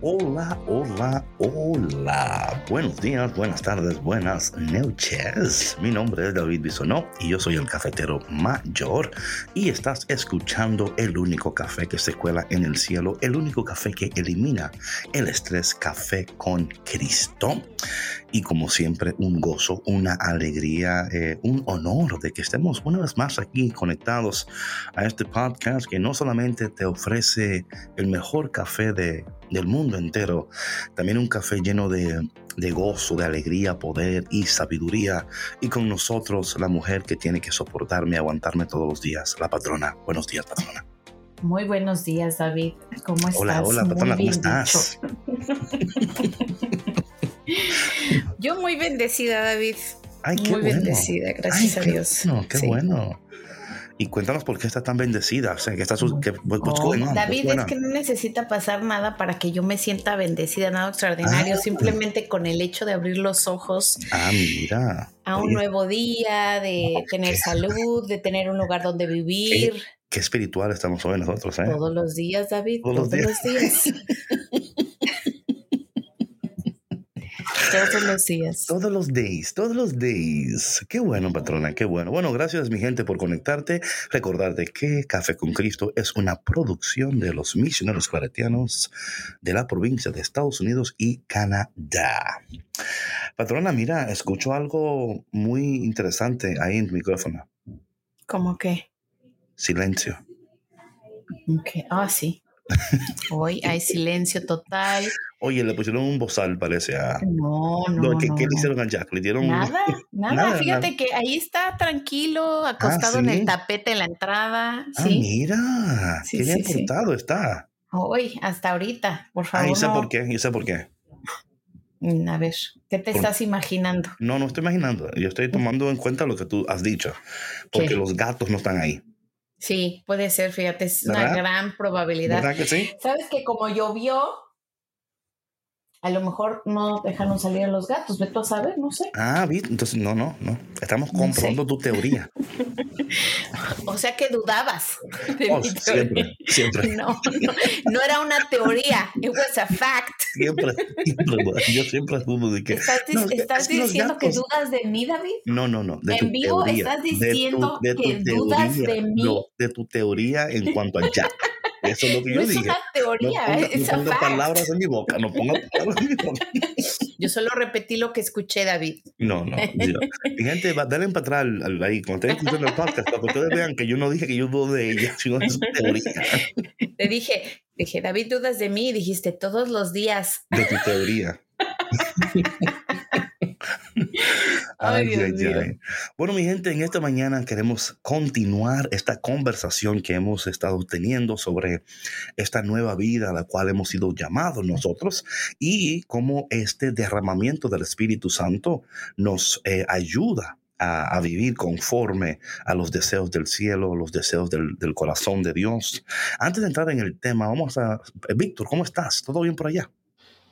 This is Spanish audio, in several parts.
Hola, hola, hola. Buenos días, buenas tardes, buenas noches. Mi nombre es David Bisonó y yo soy el cafetero mayor. Y estás escuchando el único café que se cuela en el cielo, el único café que elimina el estrés, café con Cristo. Y como siempre, un gozo, una alegría, eh, un honor de que estemos una vez más aquí conectados a este podcast que no solamente te ofrece el mejor café de, del mundo entero, también un café lleno de, de gozo, de alegría, poder y sabiduría. Y con nosotros la mujer que tiene que soportarme, aguantarme todos los días, la patrona. Buenos días, patrona. Muy buenos días, David. ¿Cómo estás? Hola, hola, patrona, ¿cómo estás? Yo muy bendecida, David. Ay, qué muy bueno. bendecida, gracias Ay, a qué Dios. Bueno, qué Sí. bueno. Y cuéntanos por qué está tan bendecida. O sea, que está su, que, Oh? David, es que no necesita pasar nada para que yo me sienta bendecida, nada extraordinario. Ah. Simplemente con el hecho de abrir los ojos Ah, mira. a un Oye, nuevo día, de tener qué- salud, de tener un lugar donde vivir. Qué espiritual estamos hoy nosotros, ¿eh? Todos los días, David. Todos los Todos los días. Todos los días. Todos los days, todos los days. Qué bueno, patrona, qué bueno. Bueno, gracias mi gente por conectarte. Recordarte que Café con Cristo es una producción de los misioneros claretianos de la provincia de Estados Unidos y Canadá. Patrona, mira, escucho algo muy interesante ahí en tu micrófono. ¿Cómo que? Silencio. Ok. Ah, sí. Hoy hay silencio total. Oye, le pusieron un bozal, parece a... No, no, No, no. ¿qué, no. le hicieron al Jack? Le dieron... Nada, nada, Nada, Fíjate nada. que ahí está tranquilo, acostado en ¿sí? el tapete en la entrada. Ah, sí. mira. Sí, qué bien portado está. Hoy, hasta ahorita, por Ah, favor. y sé por qué, y sé por qué. Mm, A ver, ¿qué te Por- estás imaginando? No, no estoy imaginando. Yo estoy tomando en cuenta lo que tú has dicho. Porque ¿Qué? los gatos no están ahí. Sí, puede ser, fíjate, es una gran probabilidad. ¿Verdad que sí? ¿Sabes que como llovió, a lo mejor no dejaron salir a los gatos? Ve tú a saber, no sé. Ah. Entonces, no, no, no. Estamos No comprobando tu teoría. O sea que dudabas de Oh, mi siempre, siempre, No, no, no era una teoría, it was a fact. siempre, siempre. Yo siempre dudo de que. ¿Estás, No, estás diciendo que dudas de mí, David? No, no, no. De En vivo teoría, estás de tu- diciendo de tu que dudas teoría, de mí. No, de tu teoría en cuanto a Jack. Eso es lo que No yo es dije. una No teoría, ponga, es no a ponga palabras en mi boca, no ponga palabras en mi boca. Yo solo repetí lo que escuché, David. No, no. yo- Mi gente, va, dale para atrás al- al- ahí, cuando estén escuchando el podcast, para que ustedes vean que yo no dije que yo dudo de ella, sino de su teoría. Te dije, dije, David, dudas de mí y dijiste todos los días. De tu teoría. Ay, Dios. Bueno, mi gente, en esta mañana queremos continuar esta conversación que hemos estado teniendo sobre esta nueva vida a la cual hemos sido llamados nosotros y cómo este derramamiento del Espíritu Santo nos eh, ayuda a, a vivir conforme a los deseos del cielo, los deseos del, del corazón de Dios. Antes de entrar en el tema, vamos a... Víctor, ¿cómo estás? ¿Todo bien por allá?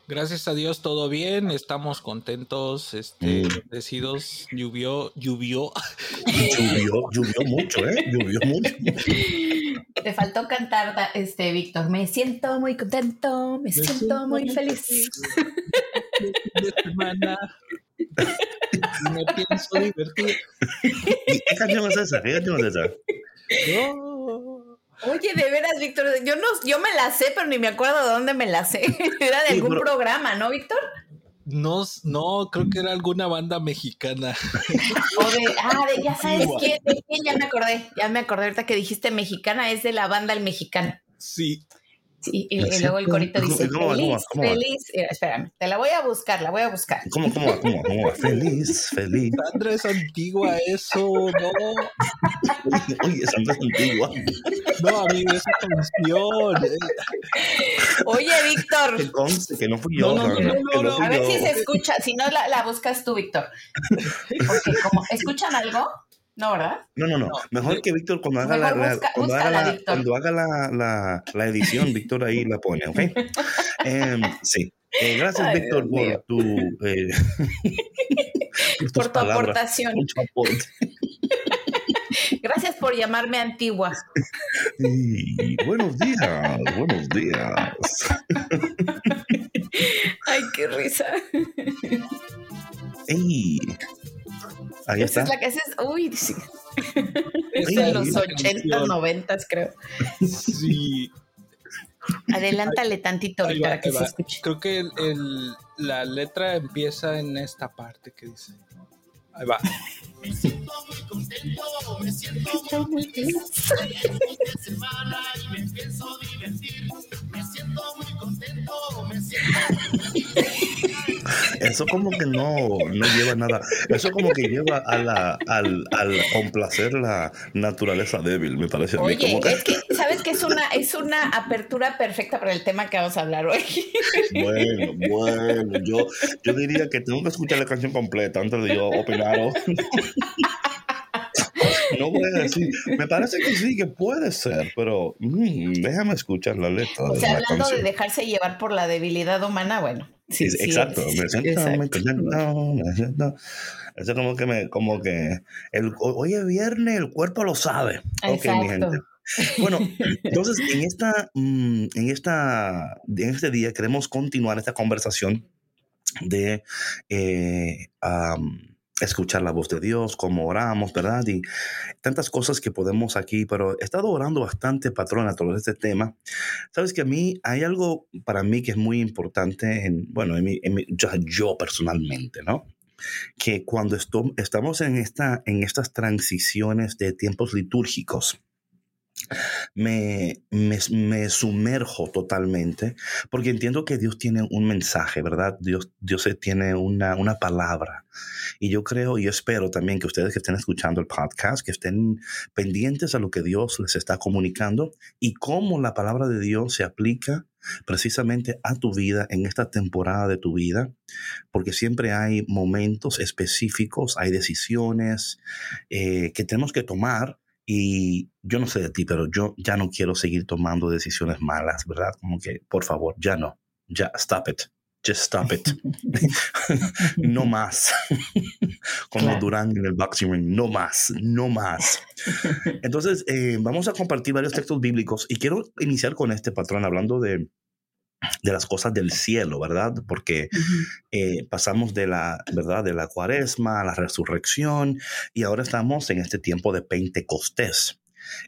Gracias a Dios, todo bien, estamos contentos, este, Mm. bendecidos, llovió, llovió. Llovió, llovió mucho, ¿eh? Llovió mucho. Te faltó cantar, este, Víctor. Me siento muy contento, me, siento, muy feliz. De semana. Me pienso divertir. ¿Y ¿Qué canción es esa? ¿Qué canción es esa? Oh. Oye, de veras, Víctor, yo no, yo me la sé, pero ni me acuerdo de dónde me la sé. Era de Sí, algún pero- programa, ¿no, Víctor? No, no, creo que era alguna banda mexicana. O de, ah, de, ya sabes quién, de quién, ya me acordé, ya me acordé ahorita que dijiste mexicana, es de la banda El Mexicano. Sí. Sí, y, y luego el corito dice, ¿Cómo va, cómo va, feliz, cómo feliz. Mira, espérame, te la voy a buscar, la voy a buscar. ¿Cómo, cómo va? ¿Cómo va? ¿Cómo va? Feliz, feliz. Sandra es antigua, eso, no. Oye, no es antigua. No, amigo, esa canción. eh. Oye, Víctor, Que conste que no fui yo. No, no, no, Sandra, no, que no, fui a ver yo. si se escucha, si no la, la buscas tú, Víctor. Como, ¿escuchan algo? No, ¿verdad? No, no, no. Mejor que Víctor cuando haga la, busca- cuando haga la, cuando haga la, la, la edición, Víctor ahí la pone, ¿ok? Em, sí. Eh, gracias, Ay, Víctor, Dios por tu, eh, por tu palabras, aportación. por tu aporte. Gracias por llamarme antigua. Y buenos días, buenos días. Ay, qué risa. Ey. Ahí Esa está. es la que haces. Uy, sí, es de los la 80, canción. 90, creo. Sí. Adelántale tantito Ahí para va, que se va. escuche. Creo que el, el- la letra empieza en esta parte que dice. Ahí va. Eso como que no, no lleva nada. Eso como que lleva a la, al, al complacer la naturaleza débil, me parece a mí. Como que, es que, ¿sabes que es una, es una apertura perfecta para el tema que vamos a hablar hoy? bueno, bueno, yo, yo diría que tengo que escuchar la canción completa antes de yo opinar. No voy a decir, me parece que sí, que puede ser, pero mm, déjame escuchar la letra O sea, la hablando de dejarse llevar por la debilidad humana, bueno. Sí, Sí, sí, exacto, sí, me siento, exacto. me siento, me siento. Eso como que me, como que el, hoy es viernes, el cuerpo lo sabe. Ok, mi Exacto. gente. Bueno, entonces en esta, mm, en esta, en este día queremos continuar esta conversación de eh, am, escuchar la voz de Dios, cómo oramos, ¿verdad? Y tantas cosas que podemos aquí, pero he estado orando bastante, patrón, a todo este tema. Sabes que a mí hay algo para mí que es muy importante, en, bueno, en mi- en yo personalmente, ¿no? Que cuando esto- estamos en, esta, en estas transiciones de tiempos litúrgicos, me, me, me sumerjo totalmente porque entiendo que Dios tiene un mensaje, ¿verdad? Dios, Dios tiene una, una palabra. Y yo creo y espero también que ustedes que estén escuchando el podcast, que estén pendientes a lo que Dios les está comunicando y cómo la palabra de Dios se aplica precisamente a tu vida en esta temporada de tu vida, porque siempre hay momentos específicos, hay decisiones eh, que tenemos que tomar y yo no sé de ti, pero yo ya no quiero seguir tomando decisiones malas, ¿verdad? Como que, por favor, ya no, ya, stop it. Just stop it. no más. Como Claro. Durán en el boxing ring. No más. No más. Entonces, eh, vamos a compartir varios textos bíblicos y quiero iniciar con este patrón hablando de, de las cosas del cielo, ¿verdad? Porque eh, pasamos de la, ¿verdad? De la cuaresma a la resurrección y ahora estamos en este tiempo de Pentecostés.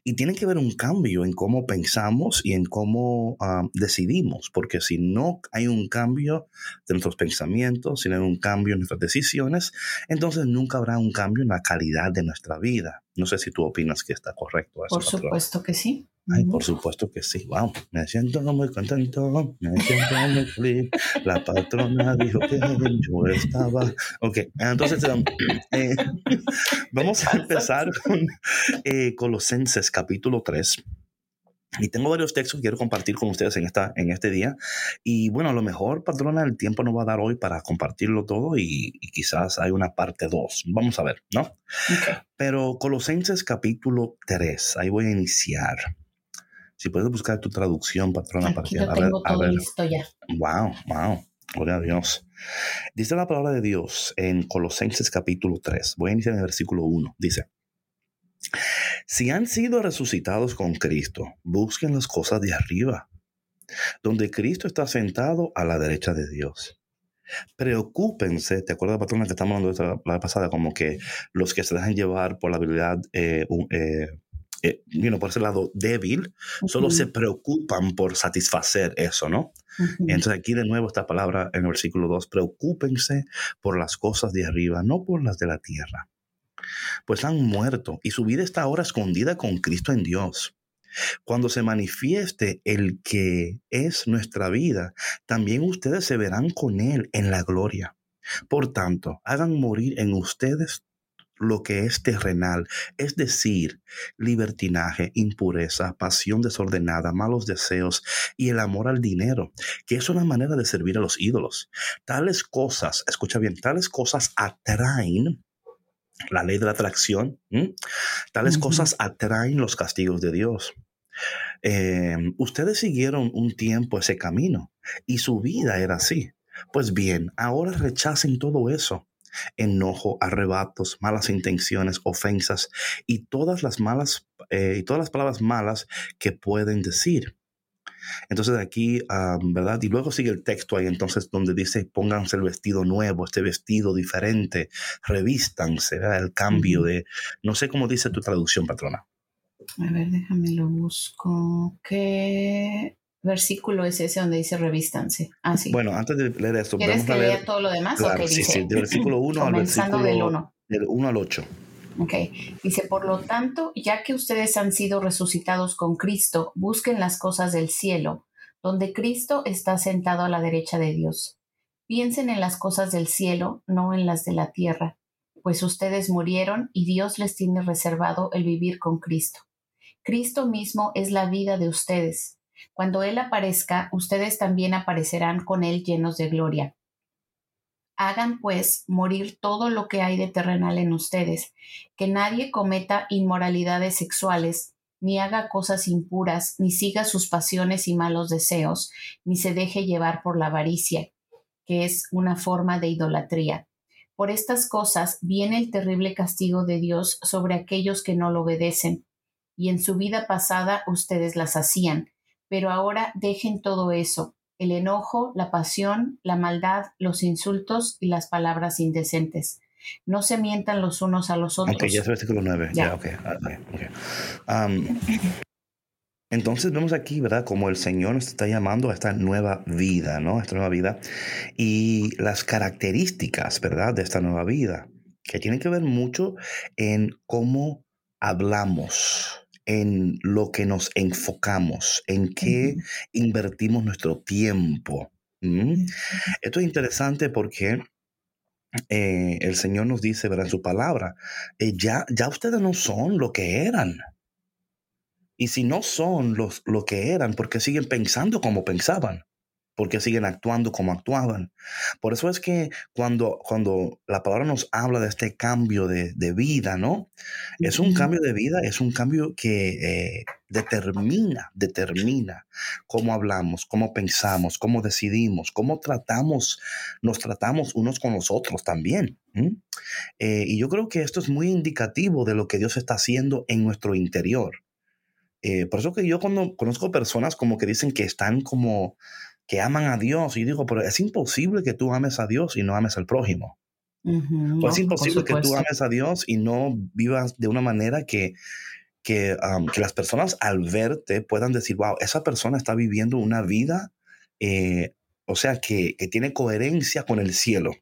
Y tiene que haber un cambio en cómo pensamos y en cómo ah, decidimos, porque si no hay un cambio de nuestros pensamientos, si no hay un cambio en nuestras decisiones, entonces nunca habrá un cambio en la calidad de nuestra vida. No sé si tú opinas que está correcto eso. Por patrón. supuesto que sí. Ay, por supuesto que sí. Wow, me siento muy contento, me siento muy feliz. La patrona dijo que yo estaba. Ok, entonces um, eh, vamos a empezar con eh, Colosenses capítulo 3. Y tengo varios textos que quiero compartir con ustedes en, esta, en este día. Y bueno, a lo mejor, patrona, el tiempo no va a dar hoy para compartirlo todo y, y quizás hay una parte 2. Vamos a ver, ¿no? Ok. Pero Colosenses capítulo 3, ahí voy a iniciar. Si puedes buscar tu traducción, patrona, para que lo a ver, tengo a todo ver. listo ya. Wow, wow. Gloria a Dios. Dice la palabra de Dios en Colosenses capítulo 3. Voy a iniciar en el versículo 1. Dice, si han sido resucitados con Cristo, busquen las cosas de arriba, donde Cristo está sentado a la derecha de Dios. Preocúpense, ¿te acuerdas, patrona, que estamos hablando de la vez pasada? Como que los que se dejan llevar por la habilidad eh, eh, eh, por ese lado débil, solo se preocupan por satisfacer eso, ¿no? Entonces aquí de nuevo esta palabra en el versículo 2, preocúpense por las cosas de arriba, no por las de la tierra. Pues han muerto y su vida está ahora escondida con Cristo en Dios. Cuando se manifieste el que es nuestra vida, también ustedes se verán con Él en la gloria. Por tanto, hagan morir en ustedes lo que es terrenal, es decir, libertinaje, impureza, pasión desordenada, malos deseos y el amor al dinero, que es una manera de servir a los ídolos. Tales cosas, escucha bien, tales cosas atraen la ley de la atracción, tales cosas atraen los castigos de Dios. Em, ustedes siguieron un tiempo ese camino y su vida era así. Pues bien, ahora rechacen todo eso enojo, arrebatos, malas intenciones, ofensas y todas las malas eh, y todas las palabras malas que pueden decir. Entonces aquí, ¿verdad? Y luego sigue el texto ahí, entonces, donde dice, pónganse el vestido nuevo, este vestido diferente, revístanse, ¿verdad? El cambio de, no sé cómo dice tu traducción, patrona. A ver, déjame lo busco. ¿Qué versículo es ese donde dice revístanse? Ah, sí. Bueno, antes de leer esto, ¿quieres que lea todo lo demás? Claro, sí, sí, del versículo 1 al versículo del 1. Del 1 al 8. Ok, dice, por lo tanto, ya que ustedes han sido resucitados con Cristo, busquen las cosas del cielo, donde Cristo está sentado a la derecha de Dios. Piensen en las cosas del cielo, no en las de la tierra, pues ustedes murieron y Dios les tiene reservado el vivir con Cristo. Cristo mismo es la vida de ustedes. Cuando Él aparezca, ustedes también aparecerán con Él llenos de gloria. Hagan pues morir todo lo que hay de terrenal en ustedes, que nadie cometa inmoralidades sexuales, ni haga cosas impuras, ni siga sus pasiones y malos deseos, ni se deje llevar por la avaricia, que es una forma de idolatría. Por estas cosas viene el terrible castigo de Dios sobre aquellos que no lo obedecen, y en su vida pasada ustedes las hacían, pero ahora dejen todo eso, el enojo, la pasión, la maldad, los insultos y las palabras indecentes. No se mientan los unos a los otros. Ok, ya es el versículo 9. Ya, entonces vemos aquí, ¿verdad? Como el Señor nos está llamando a esta nueva vida, ¿no? Esta nueva vida. Y las características, ¿verdad? De esta nueva vida, que tienen que ver mucho en cómo hablamos, en lo que nos enfocamos, en qué invertimos nuestro tiempo. Esto es interesante porque eh, el Señor nos dice, ¿verdad? En su palabra, eh, ya, ya ustedes no son lo que eran. Y si no son los, lo que eran, porque siguen pensando como pensaban porque siguen actuando como actuaban. Por eso es que cuando, cuando la palabra nos habla de este cambio de, vida, ¿no? Es un cambio de vida, es un cambio que eh, determina, determina cómo hablamos, cómo pensamos, cómo decidimos, cómo tratamos, nos tratamos unos con los otros también. Eh, y yo creo que esto es muy indicativo de lo que Dios está haciendo en nuestro interior. Eh, por eso que yo cuando conozco personas como que dicen que están como que aman a Dios. Y digo, pero es imposible que tú ames a Dios y no ames al prójimo. es imposible que tú ames a Dios y no vivas de una manera que, que, que, las personas al verte puedan decir, wow, esa persona está viviendo una vida, eh, o sea, que, que, tiene coherencia con el cielo.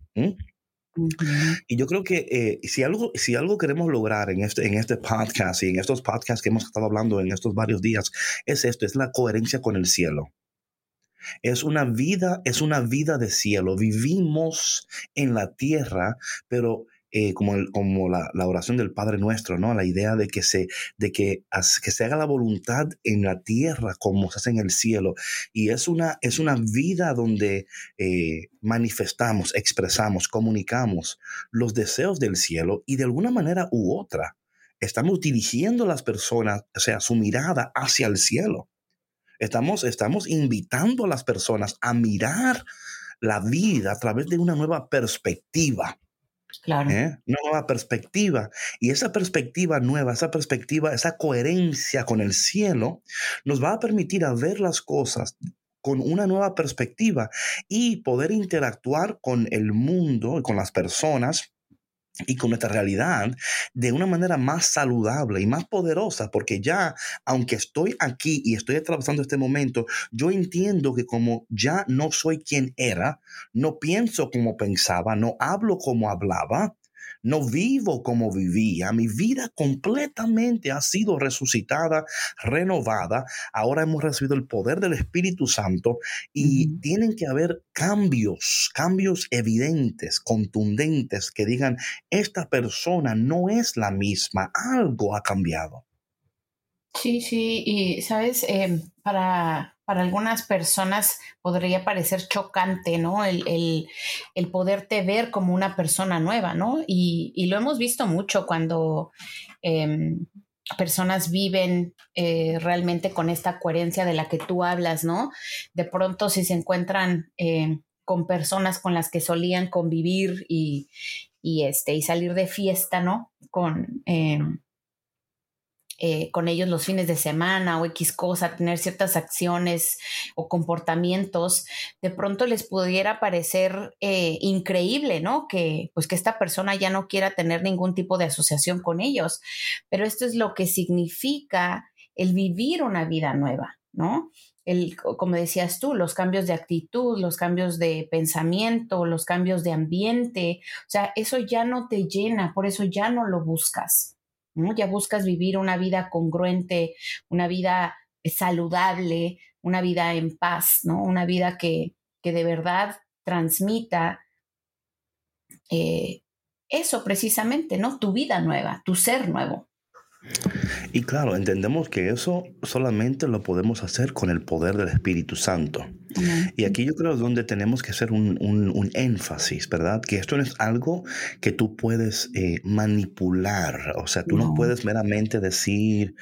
Y yo creo que eh, si, algo, si algo queremos lograr en este, en este podcast y en estos podcasts que hemos estado hablando en estos varios días, es esto, es la coherencia con el cielo. Es una vida, es una vida de cielo. Vivimos en la tierra, pero eh, como, como la, oración del Padre Nuestro, ¿no? La idea de que se, de que, que se haga la voluntad en la tierra como se hace en el cielo. Y es una, es una vida donde eh, manifestamos, expresamos, comunicamos los deseos del cielo y de alguna manera u otra estamos dirigiendo a las personas, o sea, su mirada hacia el cielo. Estamos, estamos invitando a las personas a mirar la vida a través de una nueva perspectiva. Claro. ¿eh? Una nueva perspectiva. Y esa perspectiva nueva, esa perspectiva, esa coherencia con el cielo, nos va a permitir a ver las cosas con una nueva perspectiva y poder interactuar con el mundo y con las personas y con nuestra realidad de una manera más saludable y más poderosa, porque ya, aunque estoy aquí y estoy atravesando este momento, yo entiendo que como ya no soy quien era, no pienso como pensaba, no hablo como hablaba, no vivo como vivía. Mi vida completamente ha sido resucitada, renovada. Ahora hemos recibido el poder del Espíritu Santo y tienen que haber cambios, cambios evidentes, contundentes, que digan, esta persona no es la misma, algo ha cambiado. Sí, sí, y sabes, em, para, para algunas personas podría parecer chocante, ¿no? El, el, el, poderte ver como una persona nueva, ¿no? Y, y lo hemos visto mucho cuando em, personas viven eh, realmente con esta coherencia de la que tú hablas, ¿no? De pronto si se encuentran em, con personas con las que solían convivir y, y, este, y salir de fiesta, ¿no? Con eh, con ellos los fines de semana o X cosa, tener ciertas acciones o comportamientos, de pronto les pudiera parecer eh, increíble, ¿no? Que pues que esta persona ya no quiera tener ningún tipo de asociación con ellos. Pero esto es lo que significa el vivir una vida nueva, ¿no? El, como decías tú, los cambios de actitud, los cambios de pensamiento, los cambios de ambiente, o sea, eso ya no te llena, por eso ya no lo buscas. Ya buscas vivir una vida congruente, una vida saludable, una vida en paz, ¿no? Una vida que, que de verdad transmita eh, eso precisamente, ¿no? Tu vida nueva, tu ser nuevo. Y claro, entendemos que eso solamente lo podemos hacer con el poder del Espíritu Santo. Y aquí yo creo donde tenemos que hacer un, énfasis, ¿verdad? Que esto no es algo que tú puedes eh, manipular. O sea, tú no, puedes meramente decir,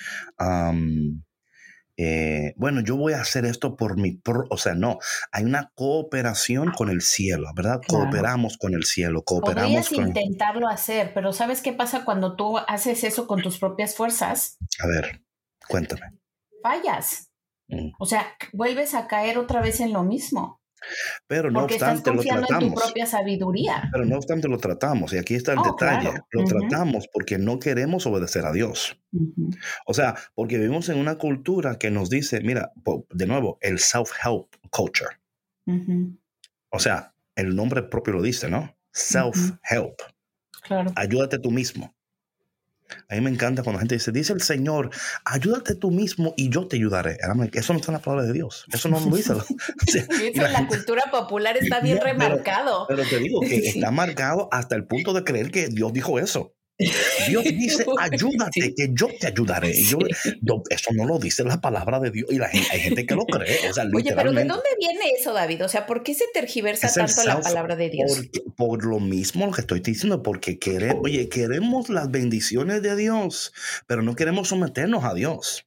eh, bueno, yo voy a hacer esto por mi, o sea, no, hay una cooperación con el cielo, ¿verdad? Cooperamos con el cielo, cooperamos Podrías intentarlo hacer, pero ¿sabes qué pasa cuando tú haces eso con tus propias fuerzas? A ver, cuéntame. Fallas. Mm. O sea, vuelves a caer otra vez en lo mismo. Pero no obstante lo tratamos. En tu propia sabiduría. Pero no obstante lo tratamos, y aquí está el oh, detalle. Lo tratamos porque no queremos obedecer a Dios. O sea, porque vivimos en una cultura que nos dice, mira, de nuevo, el self-help culture. O sea, el nombre propio lo dice, ¿no? Self-help. Claro. Ayúdate tú mismo. A mí me encanta cuando la gente dice, dice el Señor, ayúdate tú mismo y yo te ayudaré. Eso no está en la palabra de Dios. Eso no lo dice. en la cultura popular está bien remarcado. Pero, te digo que está marcado hasta el punto de creer que Dios dijo eso. Dios dice, ayúdate, que yo te ayudaré. Yo, eso no lo dice la palabra de Dios y la gente, hay gente que lo cree. Oye, pero ¿de dónde viene eso, David? O sea, ¿por qué se tergiversa tanto la palabra de Dios? por lo mismo lo que estoy diciendo, porque queremos, oye, queremos las bendiciones de Dios, pero no queremos someternos a Dios.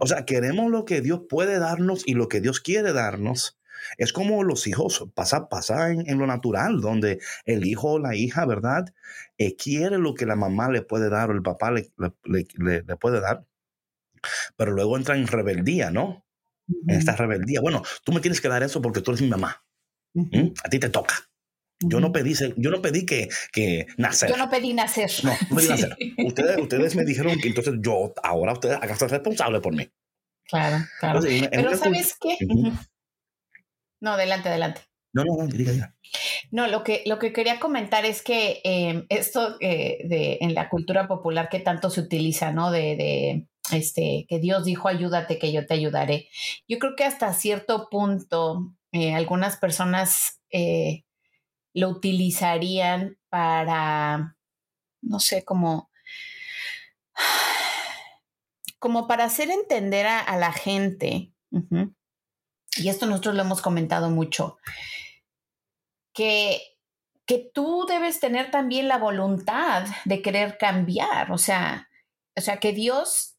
O sea, queremos lo que Dios puede darnos y lo que Dios quiere darnos, es como los hijos, pasa, pasa en, lo natural, donde el hijo o la hija, ¿verdad? Eh, quiere lo que la mamá le puede dar o el papá le, le, puede dar, pero luego entra en rebeldía, ¿no? En esta rebeldía. Bueno, tú me tienes que dar eso porque tú eres mi mamá. A ti te toca. Yo no pedí, yo no pedí que, que, nacer. Yo no pedí nacer. No, no pedí nacer. Ustedes, ustedes me dijeron que entonces yo, ahora ustedes hagan ser responsable por mí. Claro, claro. Pero ¿sabes qué? No, adelante, adelante. No, no, no, diga, diga. No, lo que, lo que quería comentar es que em, esto eh, de, en la cultura popular que tanto se utiliza, ¿no? De, de, este, que Dios dijo, ayúdate, que yo te ayudaré. Yo creo que hasta cierto punto eh, algunas personas eh, lo utilizarían para, no sé, como, como para hacer entender a, la gente y esto nosotros lo hemos comentado mucho, que, que tú debes tener también la voluntad de querer cambiar, o sea, o sea, que Dios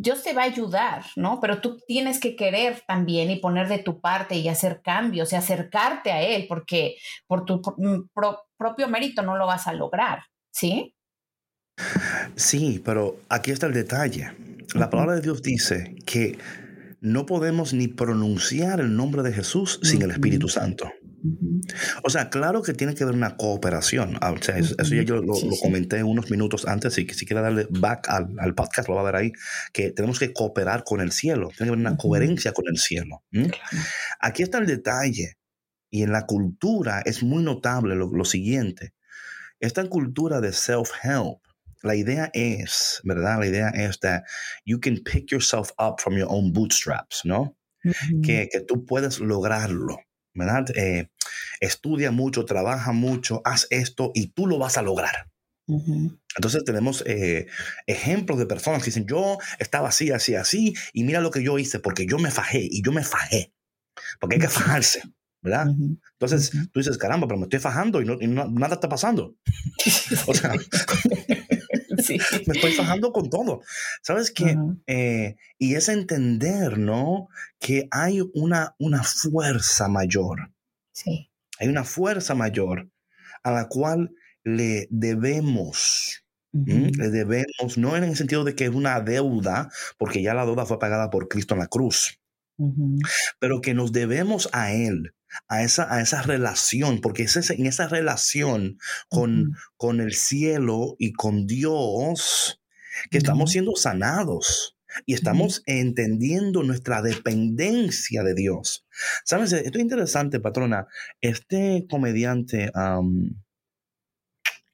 Dios te va a ayudar, ¿no? Pero tú tienes que querer también y poner de tu parte y hacer cambios y acercarte a Él, porque por tu mm, propio mérito no lo vas a lograr, ¿sí? Sí, pero aquí está el detalle. La palabra de Dios dice que no podemos ni pronunciar el nombre de Jesús sin el Espíritu Santo. O sea, claro que tiene que haber una cooperación. Ah, o sea, eso, ya yo lo, comenté unos minutos antes. y si quiere darle back al, podcast, lo va a ver ahí. Que tenemos que cooperar con el cielo. Tiene que haber una coherencia con el cielo. Aquí está el detalle. Y en la cultura es muy notable lo, lo siguiente. Esta cultura de self-help la idea es, ¿verdad? La idea es that you can pick yourself up from your own bootstraps, ¿no? que, que, tú puedes lograrlo, ¿verdad? Eh, estudia mucho, trabaja mucho, haz esto y tú lo vas a lograr. Entonces tenemos eh, ejemplos de personas que dicen, yo estaba así, así, así, y mira lo que yo hice, porque yo me fajé, y yo me fajé, porque hay que fajarse, ¿verdad? Entonces tú dices, caramba, pero me estoy fajando y, no, y no, nada está pasando. o sea, me estoy fajando con todo. ¿Sabes qué? Eh, y es entender, ¿no? Que hay una, una fuerza mayor. Sí. Hay una fuerza mayor a la cual le debemos. Le debemos, no en el sentido de que es una deuda, porque ya la deuda fue pagada por Cristo en la cruz, pero que nos debemos a Él a esa, a esa relación, porque es en esa relación con, con el cielo y con Dios que estamos siendo sanados y estamos entendiendo nuestra dependencia de Dios. ¿Sabes? Esto es interesante, patrona. Este comediante, um,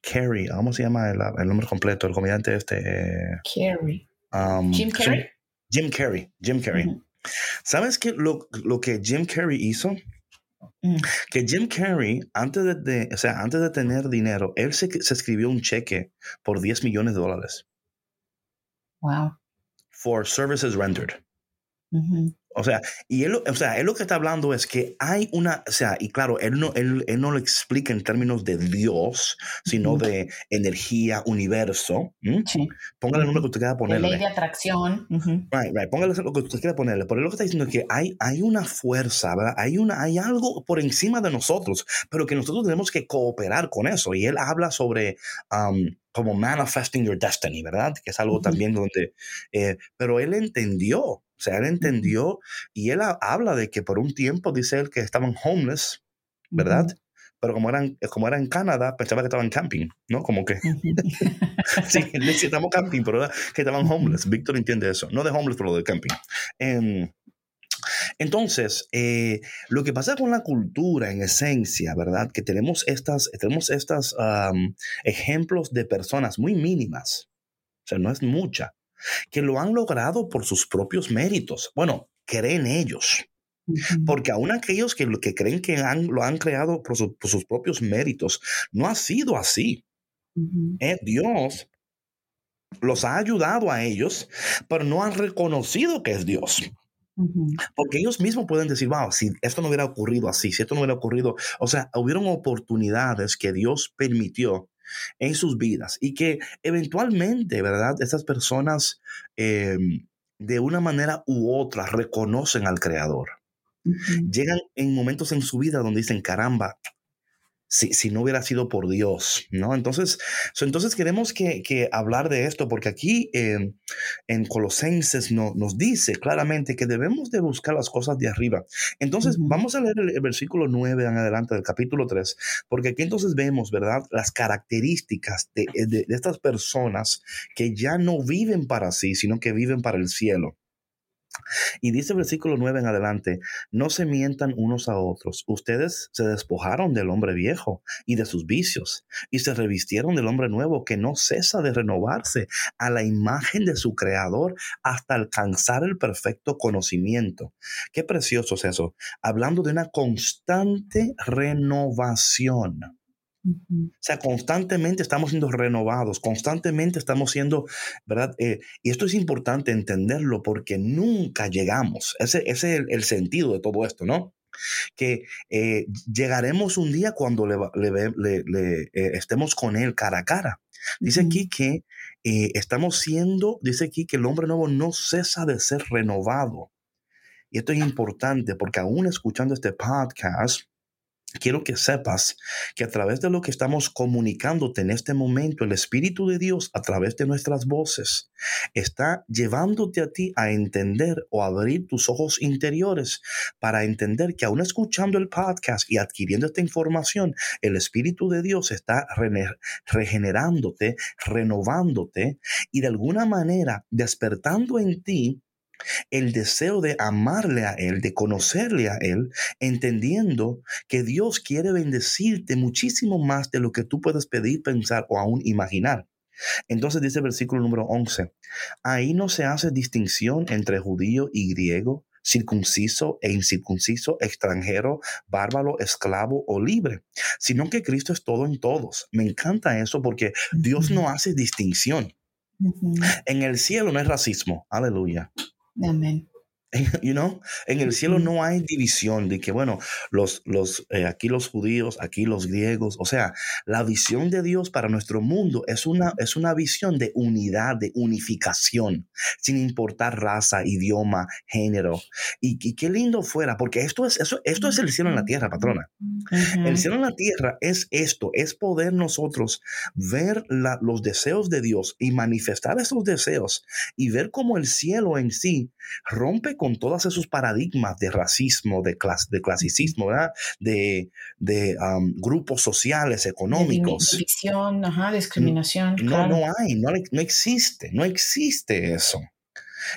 Carrie, ¿cómo se llama el, nombre completo? El comediante este. Carrie. Jim Carrey. Jim Carrey. Jim Carrey. ¿Sabes qué? Lo, lo que Jim Carrey hizo Mm. Que Jim Carrey, antes de, o sea, antes de tener dinero, él se, se, escribió un cheque por 10 millones de dólares. Wow. For services rendered. O sea, y él, o sea, él lo que está hablando es que hay una, o sea, y claro, él no, él, él no lo explica en términos de Dios, sino de energía, universo. Sí. Póngale el nombre que usted quiera ponerle. ley de atracción. Right, right. Póngale lo que usted quiera ponerle. Pero él lo que está diciendo es que hay, hay una fuerza, ¿verdad? Hay, una, hay algo por encima de nosotros, pero que nosotros tenemos que cooperar con eso. Y él habla sobre... Um, como manifesting your destiny, ¿verdad? Que es algo también donde, eh, pero él entendió sea, él entendió y él habla de que por un tiempo dice él que estaban homeless, ¿verdad? Pero como, eran, como era en Canadá, pensaba que estaban camping, ¿no? Como que... sí, necesitamos camping, pero que estaban homeless. Víctor entiende eso. No de homeless, pero de camping. Em, entonces, eh, lo que pasa con la cultura en esencia, ¿verdad? Que tenemos estas, tenemos estas ejemplos de personas muy mínimas, o sea, no es mucha, que lo han logrado por sus propios méritos. Bueno, creen ellos. Porque aún aquellos que, que creen que han, lo han creado por, sus propios méritos, no ha sido así. Eh, Dios los ha ayudado a ellos, pero no han reconocido que es Dios. Porque ellos mismos pueden decir, wow, si esto no hubiera ocurrido así, si esto no hubiera ocurrido, o sea, hubieron oportunidades que Dios permitió en sus vidas y que eventualmente, ¿verdad? Estas personas em, de una manera u otra reconocen al Creador. Llegan en momentos en su vida donde dicen, caramba, si, no hubiera sido por Dios, ¿no? Entonces, entonces queremos que, hablar de esto porque aquí en Colosenses no, nos dice claramente que debemos de buscar las cosas de arriba. Entonces, vamos a leer el, versículo 9 en adelante del capítulo 3, porque aquí entonces vemos, ¿verdad? Las características de, de estas personas que ya no viven para sí, sino que viven para el cielo. Y dice el versículo 9 en adelante, no se mientan unos a otros. Ustedes se despojaron del hombre viejo y de sus vicios y se revistieron del hombre nuevo que no cesa de renovarse a la imagen de su creador hasta alcanzar el perfecto conocimiento. Qué precioso es eso. Hablando de una constante renovación. O sea, constantemente estamos siendo renovados, constantemente estamos siendo, ¿verdad? Eh, y esto es importante entenderlo porque nunca llegamos. Ese, ese es el, sentido de todo esto, ¿no? Que eh, llegaremos un día cuando le, eh, estemos con Él cara a cara. Dice aquí que estamos siendo, dice aquí que el hombre nuevo no cesa de ser renovado. Y esto es importante porque aún escuchando este podcast, quiero que sepas que a través de lo que estamos comunicándote en este momento, el Espíritu de Dios a través de nuestras voces está llevándote a ti a entender o abrir tus ojos interiores para entender que aún escuchando el podcast y adquiriendo esta información, el Espíritu de Dios está regenerándote, renovándote y de alguna manera despertando en ti el deseo de amarle a Él, de conocerle a Él, entendiendo que Dios quiere bendecirte muchísimo más de lo que tú puedes pedir, pensar o aún imaginar. Entonces dice el versículo número 11, ahí no se hace distinción entre judío y griego, circunciso e incircunciso, extranjero, bárbaro, esclavo o libre, sino que Cristo es todo en todos. Me encanta eso porque Dios no hace distinción. En el cielo no hay racismo. Aleluya. Amén. You know? En el cielo no hay división de que, bueno, los, los, eh, aquí los judíos, aquí los griegos. O sea, la visión de Dios para nuestro mundo es una, es una visión de unidad, de unificación, sin importar raza, idioma, género. Y, qué lindo fuera, porque esto es, eso, esto es el cielo en la tierra, patrona. El cielo en la tierra es esto, es poder nosotros ver los deseos de Dios y manifestar esos deseos y ver cómo el cielo en sí rompe con todos esos paradigmas de racismo, de, de clasicismo, de, de grupos sociales, económicos. División, discriminación. No, no hay, no, no existe, no existe eso.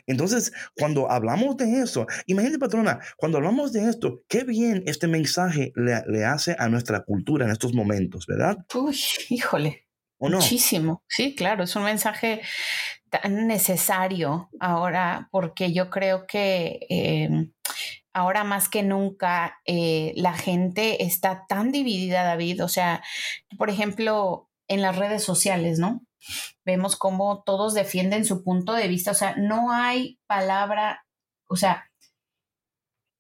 Entonces, cuando hablamos de eso, imagínate, patrona, cuando hablamos de esto, qué bien este mensaje le, hace a nuestra cultura en estos momentos, ¿verdad? Uy, híjole. Muchísimo. Sí, claro, es un mensaje tan necesario ahora porque yo creo que em, ahora más que nunca eh, la gente está tan dividida, David. O sea, por ejemplo, en las redes sociales, ¿no? Vemos cómo todos defienden su punto de vista. O sea, no hay palabra, o sea,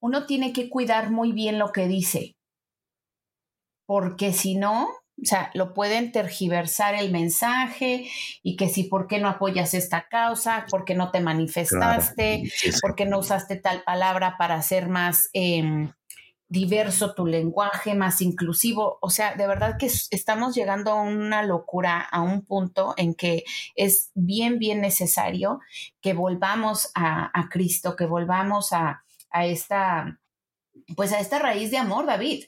uno tiene que cuidar muy bien lo que dice, porque si no, o sea, lo pueden tergiversar el mensaje y que si, ¿por qué no apoyas esta causa? ¿Por qué no te manifestaste? ¿Por qué no usaste tal palabra para hacer más em, diverso tu lenguaje, más inclusivo? O sea, de verdad que estamos llegando a una locura, a un punto en que es bien, bien necesario que volvamos a, Cristo, que volvamos a, a esta, pues a esta raíz de amor, David.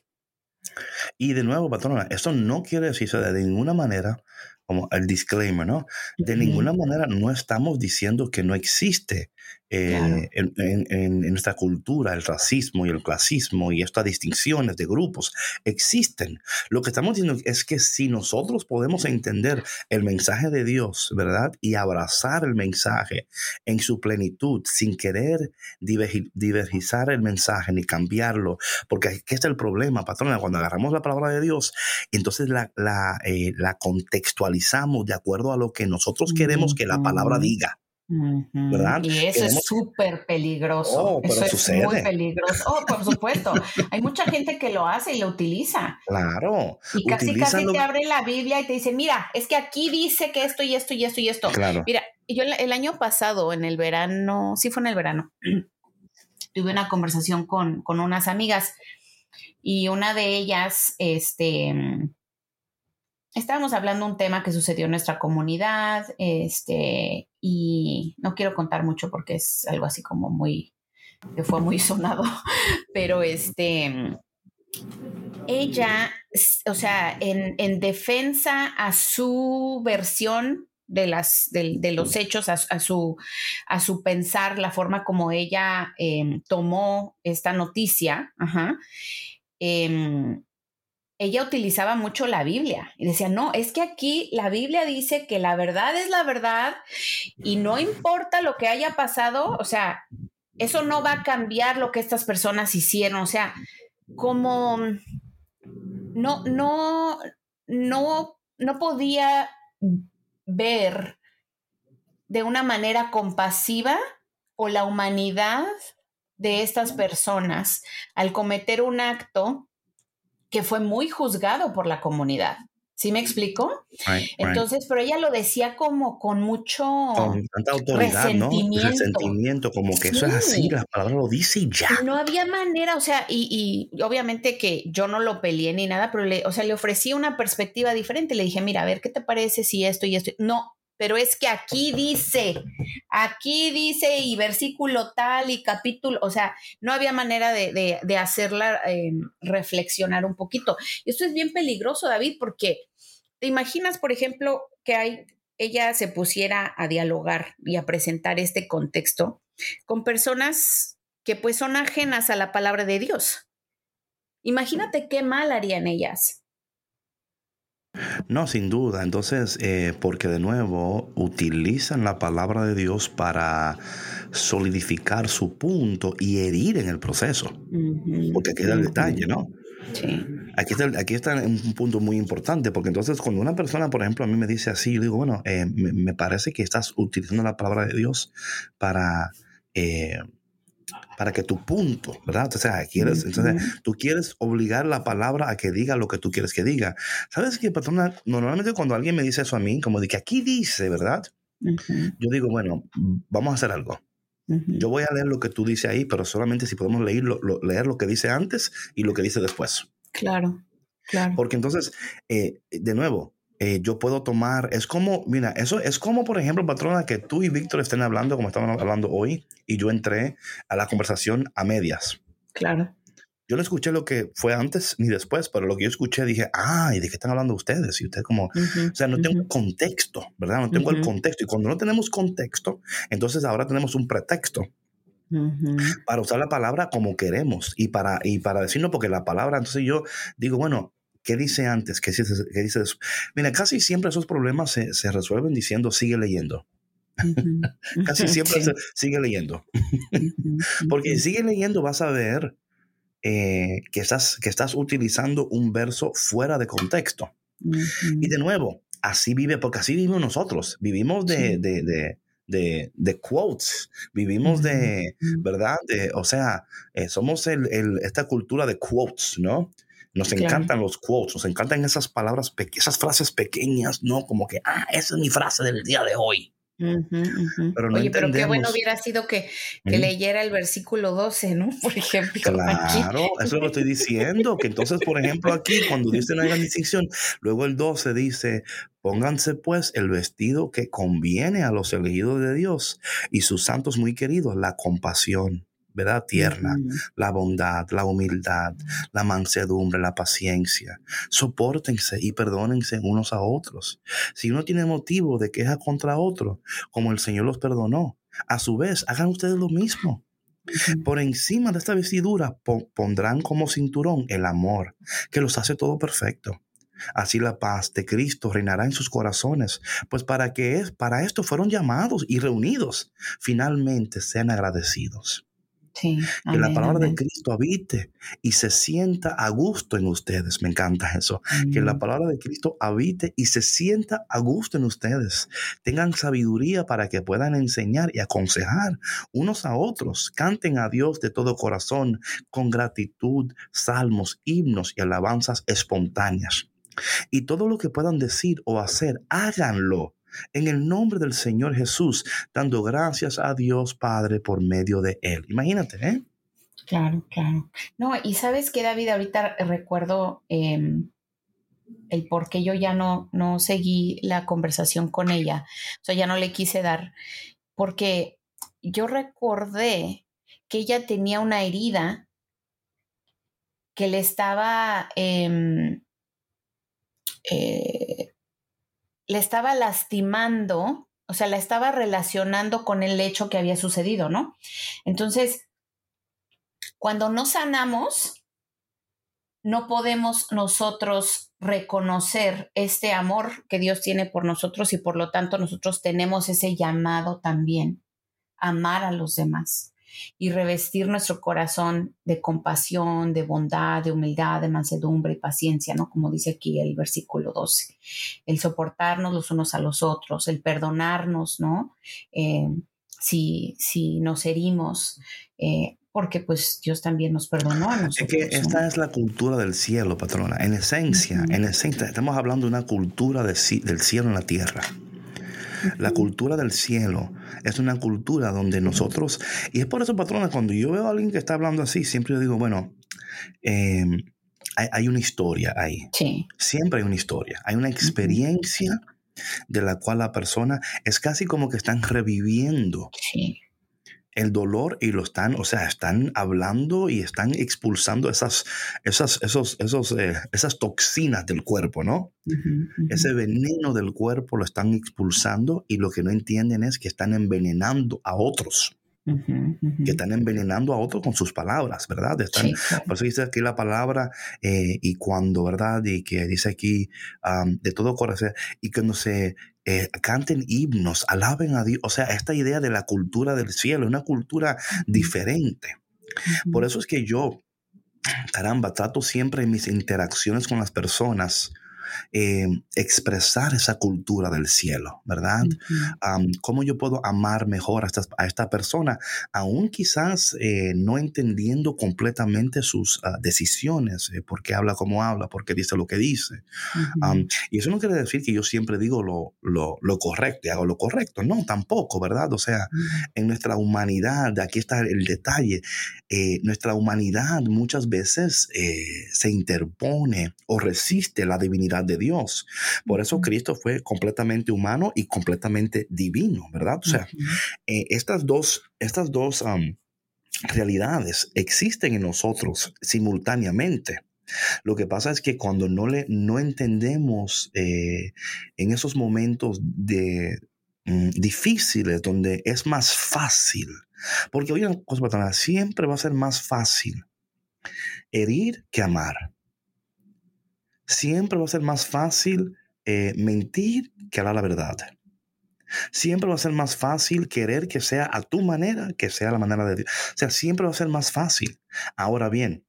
Y de nuevo, patrona, esto no quiere decir de ninguna manera, como el disclaimer, ¿no? De ninguna manera no estamos diciendo que no existe eh, en, nuestra cultura, el racismo y el clasismo y estas distinciones de grupos existen. Lo que estamos diciendo es que si nosotros podemos entender el mensaje de Dios, ¿verdad? Y abrazar el mensaje en su plenitud sin querer divergizar el mensaje ni cambiarlo, porque aquí está el problema, patrona, cuando agarramos la palabra de Dios, entonces la, la, eh, la contextualizamos de acuerdo a lo que nosotros queremos que la palabra diga. ¿Verdad? Y eso es súper peligroso. Oh, eso es muy peligroso. Oh, por supuesto. Hay mucha gente que lo hace y lo utiliza. Claro. Y casi casi te abre la Biblia y te dice, mira, es que aquí dice que esto y esto y esto y esto. Claro. Mira, yo el año pasado, en el verano, sí fue en el verano, tuve una conversación con, con unas amigas y una de ellas, este, estábamos hablando de un tema que sucedió en nuestra comunidad, este, y no quiero contar mucho porque es algo así como muy, que fue muy sonado, pero este, ella, o sea, en, defensa a su versión de, las, de, los hechos, a, su, a su pensar, la forma como ella em, tomó esta noticia, ajá, em, ella utilizaba mucho la Biblia y decía, no, es que aquí la Biblia dice que la verdad es la verdad y no importa lo que haya pasado, o sea, eso no va a cambiar lo que estas personas hicieron, o sea, como no, no, no, no podía ver de una manera compasiva o la humanidad de estas personas al cometer un acto que fue muy juzgado por la comunidad. ¿Sí me explico? Entonces, pero ella lo decía como con mucho con tanta autoridad, resentimiento. ¿no? Resentimiento, como que eso es así, la palabra lo dice y ya. No había manera, o sea, y, y, obviamente que yo no lo peleé ni nada, pero le, o sea, le ofrecí una perspectiva diferente. Le dije, mira, a ver, ¿qué te parece si esto y esto? No, pero es que aquí dice, aquí dice y versículo tal y capítulo, o sea, no había manera de, de, hacerla em, reflexionar un poquito. Esto es bien peligroso, David, porque te imaginas, por ejemplo, que hay, ella se pusiera a dialogar y a presentar este contexto con personas que pues son ajenas a la palabra de Dios. Imagínate qué mal harían ellas. No, sin duda. Entonces, eh, porque de nuevo utilizan la palabra de Dios para solidificar su punto y herir en el proceso. Porque aquí está el detalle, ¿no? Sí. Aquí está, aquí está un punto muy importante, porque entonces cuando una persona, por ejemplo, a mí me dice así, yo digo, bueno, eh, me, parece que estás utilizando la palabra de Dios para... Eh, para que tu punto, ¿verdad? O sea, quieres, entonces, tú quieres obligar la palabra a que diga lo que tú quieres que diga. ¿Sabes qué, patrona? Normalmente cuando alguien me dice eso a mí, como de que aquí dice, ¿verdad? Yo digo, bueno, vamos a hacer algo. Yo voy a leer lo que tú dices ahí, pero solamente si podemos leer lo, leer lo que dice antes y lo que dice después. Claro, claro. Porque entonces, eh, de nuevo, eh, yo puedo tomar, es como, mira, eso es como, por ejemplo, patrona, que tú y Víctor estén hablando como estamos hablando hoy y yo entré a la conversación a medias. Claro. Yo no escuché lo que fue antes ni después, pero lo que yo escuché dije, ah, ¿y de qué están hablando ustedes? Y usted como, o sea, no tengo contexto, ¿verdad? No tengo el contexto. Y cuando no tenemos contexto, entonces ahora tenemos un pretexto. para usar la palabra como queremos y para, y para decirnos, porque la palabra, entonces yo digo, bueno, ¿Qué dice antes? ¿Qué dice, qué dice después? Mira, casi siempre esos problemas se, se resuelven diciendo sigue leyendo. casi siempre sigue leyendo. Porque si sigue leyendo vas a ver eh, que, estás, que estás utilizando un verso fuera de contexto. Y de nuevo, así vive, porque así vivimos nosotros. Vivimos de, de, de de, de, quotes, vivimos de, ¿verdad? De, o sea, eh, somos el, el, esta cultura de quotes, ¿no? Nos encantan los quotes, nos encantan esas palabras, esas frases pequeñas, ¿no? Como que, ah, esa es mi frase del día de hoy. Pero Oye, pero qué bueno hubiera sido que, que leyera el versículo 12, ¿no? Por ejemplo. Claro, eso es lo estoy diciendo. Que entonces, por ejemplo, aquí, cuando dice no hay distinción, luego el 12 dice: Pónganse pues el vestido que conviene a los elegidos de Dios y sus santos muy queridos, la compasión ¿verdad? Tierna, la bondad, la humildad, la mansedumbre, la paciencia. Sopórtense y perdónense unos a otros. Si uno tiene motivo de queja contra otro, como el Señor los perdonó, a su vez, hagan ustedes lo mismo. Por encima de esta vestidura pondrán como cinturón el amor, que los hace todo perfecto. Así la paz de Cristo reinará en sus corazones, pues para que es, para esto fueron llamados y reunidos, finalmente sean agradecidos que la palabra de Cristo habite y se sienta a gusto en ustedes. Me encanta eso. Que la palabra de Cristo habite y se sienta a gusto en ustedes. Tengan sabiduría para que puedan enseñar y aconsejar unos a otros. Canten a Dios de todo corazón con gratitud, salmos, himnos y alabanzas espontáneas. Y todo lo que puedan decir o hacer, háganlo en el nombre del Señor Jesús, dando gracias a Dios Padre por medio de Él. Imagínate, ¿eh? Claro, claro. No, y sabes que David, ahorita recuerdo em, el por qué yo ya no, no seguí la conversación con ella, o sea, ya no le quise dar, porque yo recordé que ella tenía una herida que le estaba em, eh, le estaba lastimando, o sea, la estaba relacionando con el hecho que había sucedido, ¿no? Entonces, cuando no sanamos, no podemos nosotros reconocer este amor que Dios tiene por nosotros y por lo tanto nosotros tenemos ese llamado también, amar a los demás y revestir nuestro corazón de compasión, de bondad, de humildad, de mansedumbre y paciencia, ¿no? Como dice aquí el versículo 12. El soportarnos los unos a los otros, el perdonarnos, ¿no? Eh, si, si nos herimos, eh, porque pues Dios también nos perdonó a nosotros. Es que esta es la cultura del cielo, patrona. En esencia, en esencia, estamos hablando de una cultura del cielo en la tierra. La cultura del cielo es una cultura donde nosotros, y es por eso, patrona, cuando yo veo a alguien que está hablando así, siempre yo digo, bueno, em, hay, una historia ahí. Sí. Siempre hay una historia. Hay una experiencia de la cual la persona es casi como que están reviviendo. Sí el dolor y lo están, o sea, están hablando y están expulsando esas, esas, esos, esos, eh, esas toxinas del cuerpo, ¿no? Ese veneno del cuerpo lo están expulsando y lo que no entienden es que están envenenando a otros que están envenenando a otros con sus palabras, ¿verdad? Están, Por eso dice aquí la palabra eh, y cuando, ¿verdad? Y que dice aquí de todo corazón y cuando se eh, canten himnos, alaben a Dios, o sea, esta idea de la cultura del cielo, una cultura diferente. Por eso es que yo, caramba, trato siempre en mis interacciones con las personas eh, expresar esa cultura del cielo, ¿verdad? ¿Cómo yo puedo amar mejor a esta, a esta persona, aún quizás eh, no entendiendo completamente sus ah, decisiones, eh, por qué habla como habla, por qué dice lo que dice? y eso no quiere decir que yo siempre digo lo, lo, lo, correcto y hago lo correcto, no, tampoco, ¿verdad? O sea, en nuestra humanidad, aquí está el detalle, nuestra humanidad muchas veces se interpone o resiste la divinidad de Dios. Por eso Cristo fue completamente humano y completamente divino, ¿verdad? O sea, eh, estas dos, estas dos realidades existen en nosotros simultáneamente. Lo que pasa es que cuando no, le, no entendemos eh, en esos momentos de, mm, difíciles donde es más fácil, porque oye, cosa, siempre va a ser más fácil herir que amar siempre va a ser más fácil eh, mentir que hablar la verdad. Siempre va a ser más fácil querer que sea a tu manera que sea la manera de Dios. O sea, siempre va a ser más fácil. Ahora bien,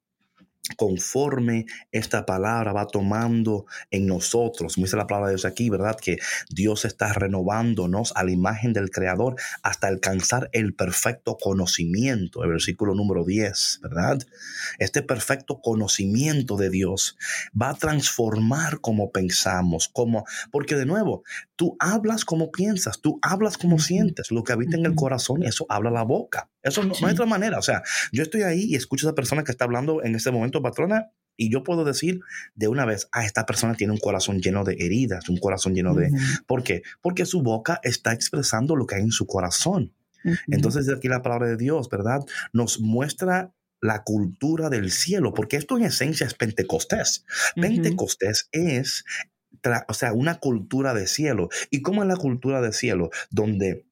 conforme esta palabra va tomando en nosotros, como dice la palabra de Dios aquí, ¿verdad? Que Dios está renovándonos a la imagen del Creador hasta alcanzar el perfecto conocimiento, el versículo número 10, ¿verdad? Este perfecto conocimiento de Dios va a transformar como pensamos, como, porque de nuevo, tú hablas como piensas, tú hablas como sientes, lo que habita en el corazón, eso habla la boca. Eso no, hay otra manera. O sea, yo estoy ahí y escucho a esa persona que está hablando en este momento, patrona, y yo puedo decir de una vez, ah, esta persona tiene un corazón lleno de heridas, un corazón lleno de... ¿Por qué? Porque su boca está expresando lo que hay en su corazón. Entonces, aquí la palabra de Dios, ¿verdad? Nos muestra la cultura del cielo, porque esto en esencia es Pentecostés. Pentecostés es, o sea, una cultura de cielo. ¿Y cómo es la cultura de cielo? Donde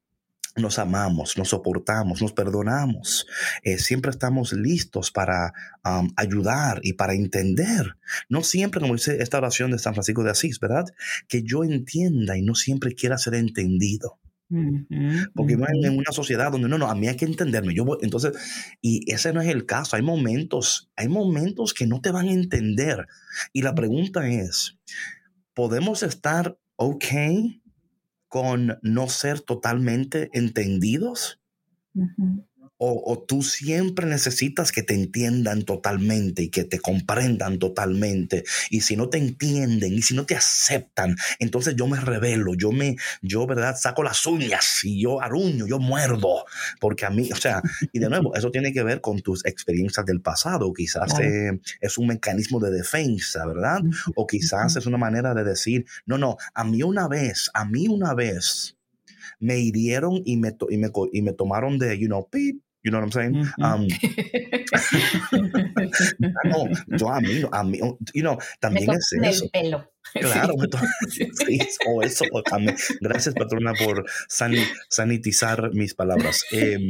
nos amamos, nos soportamos, nos perdonamos. Eh, siempre estamos listos para ayudar y para entender. No siempre, como dice esta oración de San Francisco de Asís, ¿verdad? Que yo entienda y no siempre quiera ser entendido. Porque en una sociedad donde no, no, a mí hay que entenderme. Yo entonces, y ese no es el caso. Hay momentos, hay momentos que no te van a entender. Y la pregunta es, ¿podemos estar ok con no ser totalmente entendidos? O, tú siempre necesitas que te entiendan totalmente y que te comprendan totalmente. Y si no te entienden y si no te aceptan, entonces yo me revelo, yo me, yo, ¿verdad? Saco las uñas y yo aruño, yo muerdo. Porque a mí, o sea, y de nuevo, eso tiene que ver con tus experiencias del pasado. Quizás eh, es un mecanismo de defensa, ¿verdad? O quizás es una manera de decir, no, no, a mí una vez, a mí una vez me hirieron y me, y me, y me tomaron de, you know, pip, You know what I'm saying? um, no, yo a mí, a mí, you know, también es eso. El pelo. Claro, sí, o eso también. Gracias, patrona, por sanitizar mis palabras. Em,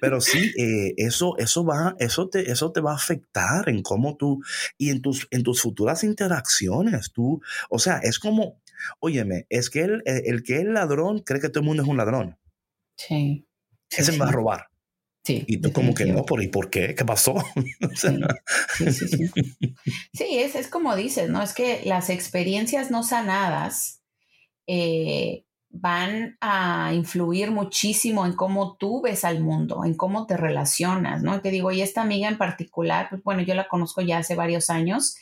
pero sí, eh, eso, eso va, eso te, eso te va a afectar en cómo tú y en tus, en tus futuras interacciones. Tú, o sea, es como, óyeme, es que el, el, que es ladrón cree que todo el mundo es un ladrón. Sí. Ese me va a robar. Y tú como que no, ¿por, ¿y por qué? ¿Qué pasó? sí, sí, sí, sí. es, es como dices, ¿no? Es que las experiencias no sanadas eh, van a influir muchísimo en cómo tú ves al mundo, en cómo te relacionas, ¿no? Te digo, y esta amiga en particular, pues bueno, yo la conozco ya hace varios años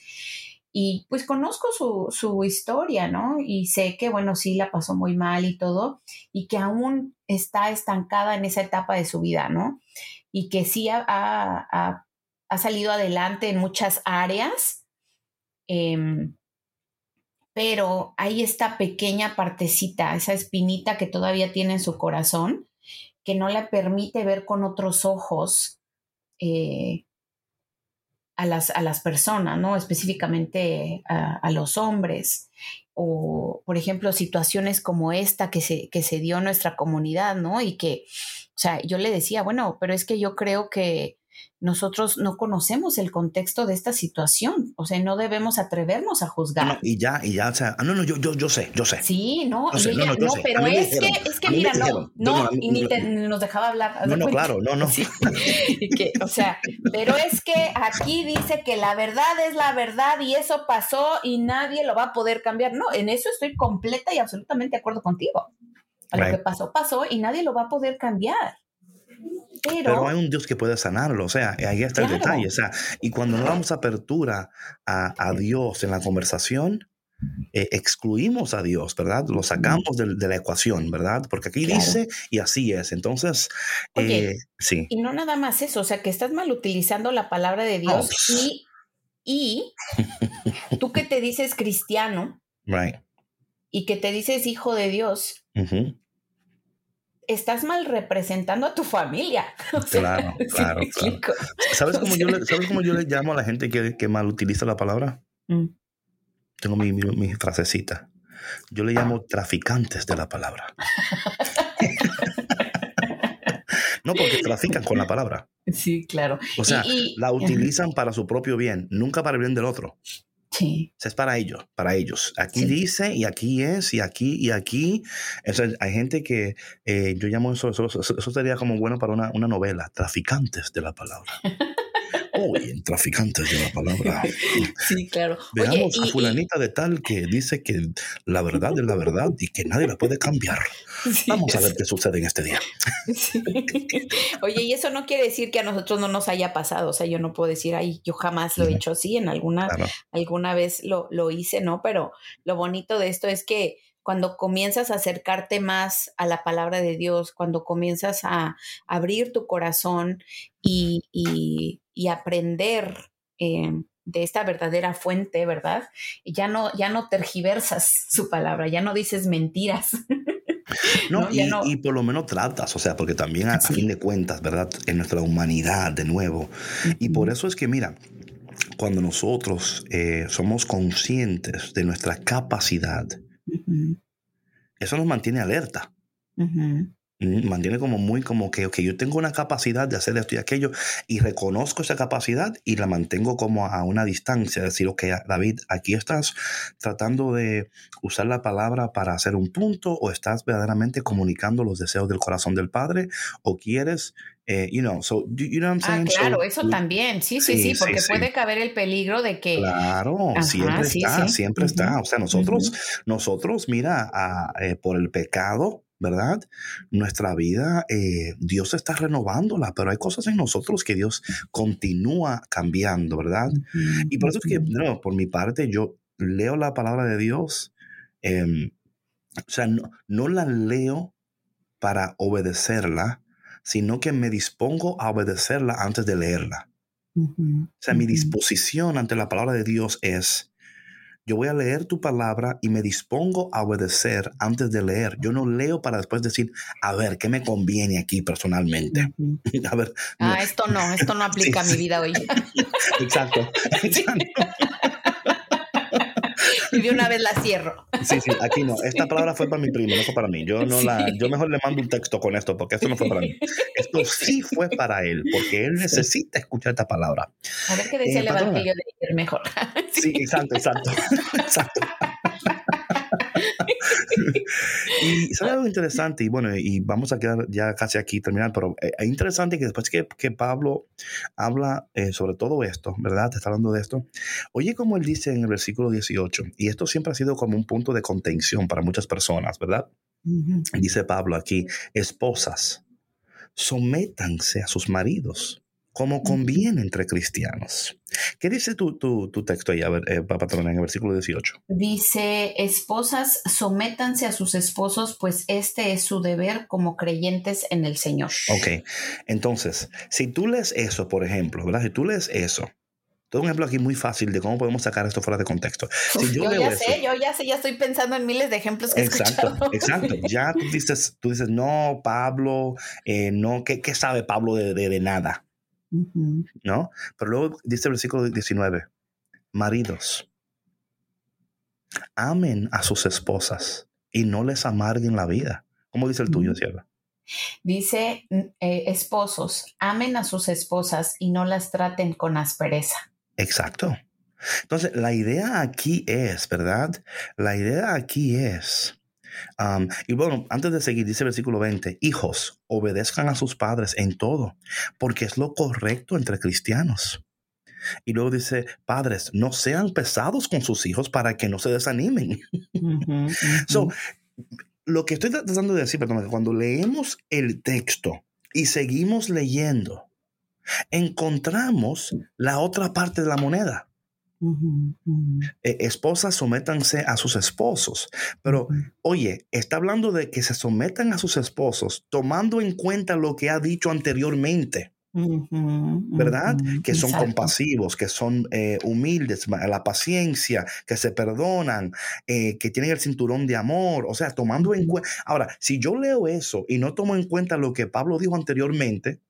y pues conozco su, su historia, ¿no? Y sé que, bueno, sí la pasó muy mal y todo, y que aún está estancada en esa etapa de su vida, ¿no? Y que sí ha, ha, ha salido adelante en muchas áreas. Eh, pero hay esta pequeña partecita, esa espinita que todavía tiene en su corazón, que no le permite ver con otros ojos eh, a, las, a, las, personas, ¿no? Específicamente a, los hombres. O, por ejemplo, situaciones como esta que se, que se dio en nuestra comunidad, ¿no? Y que, o sea, yo le decía, bueno, pero es que yo creo que nosotros no conocemos el contexto de esta situación, o sea, no debemos atrevernos a juzgar. No, y ya, y ya, o sea, no, no, yo, yo, yo sé, yo sé. Sí, no, yo sé, ella, no, no, pero es que, es que, mira, no, no, y ni te, nos dejaba hablar. No, no, claro, no, no. Sí, que, o sea, pero es que aquí dice que la verdad es la verdad y eso pasó y nadie lo va a poder cambiar. No, en eso estoy completa y absolutamente de acuerdo contigo. Lo right. que pasó, pasó y nadie lo va a poder cambiar. Pero, pero, hay un Dios que puede sanarlo, o sea, ahí está claro. el detalle, o sea, y cuando no damos apertura a, a Dios en la conversación, eh, excluimos a Dios, ¿verdad? Lo sacamos de, de la ecuación, ¿verdad? Porque aquí claro. dice y así es. Entonces, Oye, eh, sí. Y no nada más eso, o sea, que estás mal utilizando la palabra de Dios oh. y, y tú que te dices cristiano right. y que te dices hijo de Dios, uh -huh estás mal representando a tu familia. O sea, claro, claro, claro. ¿Sabes cómo, yo le, ¿Sabes cómo yo le llamo a la gente que, que mal utiliza la palabra? Mm. Tengo mi, mi, mi, frasecita. Yo le llamo traficantes de la palabra. no porque trafican con la palabra. Sí, claro. O sea, y, y, la utilizan para su propio bien, nunca para el bien del otro. Sí. Es para ellos, para ellos. Aquí sí. dice y aquí es y aquí y aquí. Eso, hay gente que eh, yo llamo eso, eso, eso, sería como bueno para una, una novela, traficantes de la palabra. Oye, traficantes de la palabra. Sí, claro. Veamos Oye, y, a fulanita y... de tal que dice que la verdad es la verdad y que nadie la puede cambiar. Sí, Vamos a ver qué sucede en este día. Sí. Oye, y eso no quiere decir que a nosotros no nos haya pasado. O sea, yo no puedo decir, ay, yo jamás lo he hecho así. En alguna, claro. alguna vez lo, lo hice, ¿no? Pero lo bonito de esto es que cuando comienzas a acercarte más a la palabra de Dios, cuando comienzas a abrir tu corazón y, y, y aprender eh, de esta verdadera fuente, ¿verdad? Ya no, ya no tergiversas su palabra, ya no dices mentiras. No, ¿no? Y, no, y, por lo menos tratas, o sea, porque también a, sí. a fin de cuentas, ¿verdad? En nuestra humanidad, de nuevo. Y por eso es que, mira, cuando nosotros eh, somos conscientes de nuestra capacidad, uh -huh. eso nos mantiene alerta. Uh -huh. Mantiene como muy como que, ok, yo tengo una capacidad de hacer esto y aquello y reconozco esa capacidad y la mantengo como a una distancia. Decir, ok, David, aquí estás tratando de usar la palabra para hacer un punto o estás verdaderamente comunicando los deseos del corazón del Padre o quieres eh, you know, so, you know what I'm ah, saying? Ah, claro, so, eso también, sí, sí, sí, sí porque sí, puede sí. caber el peligro de que... Claro, Ajá, siempre está, siempre uh -huh. está. O sea, nosotros, uh -huh. nosotros, mira, a, eh, por el pecado, ¿verdad? Nuestra vida, eh, Dios está renovándola, pero hay cosas en nosotros que Dios continúa cambiando, ¿verdad? Uh -huh. Y por eso es que, no, por mi parte, yo leo la palabra de Dios, eh, o sea, no, no la leo para obedecerla, sino que me dispongo a obedecerla antes de leerla. Uh -huh. O sea, mi disposición ante la palabra de Dios es, yo voy a leer tu palabra y me dispongo a obedecer antes de leer. Yo no leo para después decir, a ver, ¿qué me conviene aquí personalmente? Uh -huh. a ver. Ah, no. esto no, esto no aplica sí, a mi vida hoy. exacto. exacto y de una vez la cierro. Sí, sí, aquí no. Esta palabra fue para mi primo, no fue para mí. Yo no sí. la, yo mejor le mando un texto con esto, porque esto no fue para mí. Esto sí fue para él, porque él necesita escuchar esta palabra. A ver qué decía eh, el Evangelio de mejor. Sí, exacto, exacto. exacto. y sale algo interesante, y bueno, y vamos a quedar ya casi aquí terminar, pero eh, es interesante que después que, que Pablo habla eh, sobre todo esto, ¿verdad? Te está hablando de esto. Oye, como él dice en el versículo 18, y esto siempre ha sido como un punto de contención para muchas personas, ¿verdad? Dice Pablo aquí, esposas, sométanse a sus maridos como conviene entre cristianos. ¿Qué dice tu, tu, texto ahí, a ver, eh, patrona, en el versículo 18? Dice, esposas, sométanse a sus esposos, pues este es su deber como creyentes en el Señor. Ok, entonces, si tú lees eso, por ejemplo, ¿verdad? Si tú lees eso, todo un ejemplo aquí muy fácil de cómo podemos sacar esto fuera de contexto. yo, ya sé, yo ya sé, ya estoy pensando en miles de ejemplos que Exacto, exacto. Ya tú dices, tú dices, no, Pablo, eh, no, ¿qué, ¿qué, sabe Pablo de, de, de nada? ¿No? Pero luego dice el versículo 19, maridos, amen a sus esposas y no les amarguen la vida. ¿Cómo dice el tuyo, sierva? Dice, eh, esposos, amen a sus esposas y no las traten con aspereza. Exacto. Entonces, la idea aquí es, ¿verdad? La idea aquí es y bueno, antes de seguir, dice el versículo 20, hijos, obedezcan a sus padres en todo, porque es lo correcto entre cristianos. Y luego dice, padres, no sean pesados con sus hijos para que no se desanimen. So, lo que estoy tratando de decir, perdón, cuando leemos el texto y seguimos leyendo, encontramos la otra parte de la moneda. Eh, esposas, sométanse a sus esposos. Pero, oye, está hablando de que se sometan a sus esposos tomando en cuenta lo que ha dicho anteriormente. ¿Verdad? Que son compasivos, que son eh, humildes, la paciencia, que se perdonan, eh, que tienen el cinturón de amor. O sea, tomando en cuenta. Ahora, si yo leo eso y no tomo en cuenta lo que Pablo dijo anteriormente,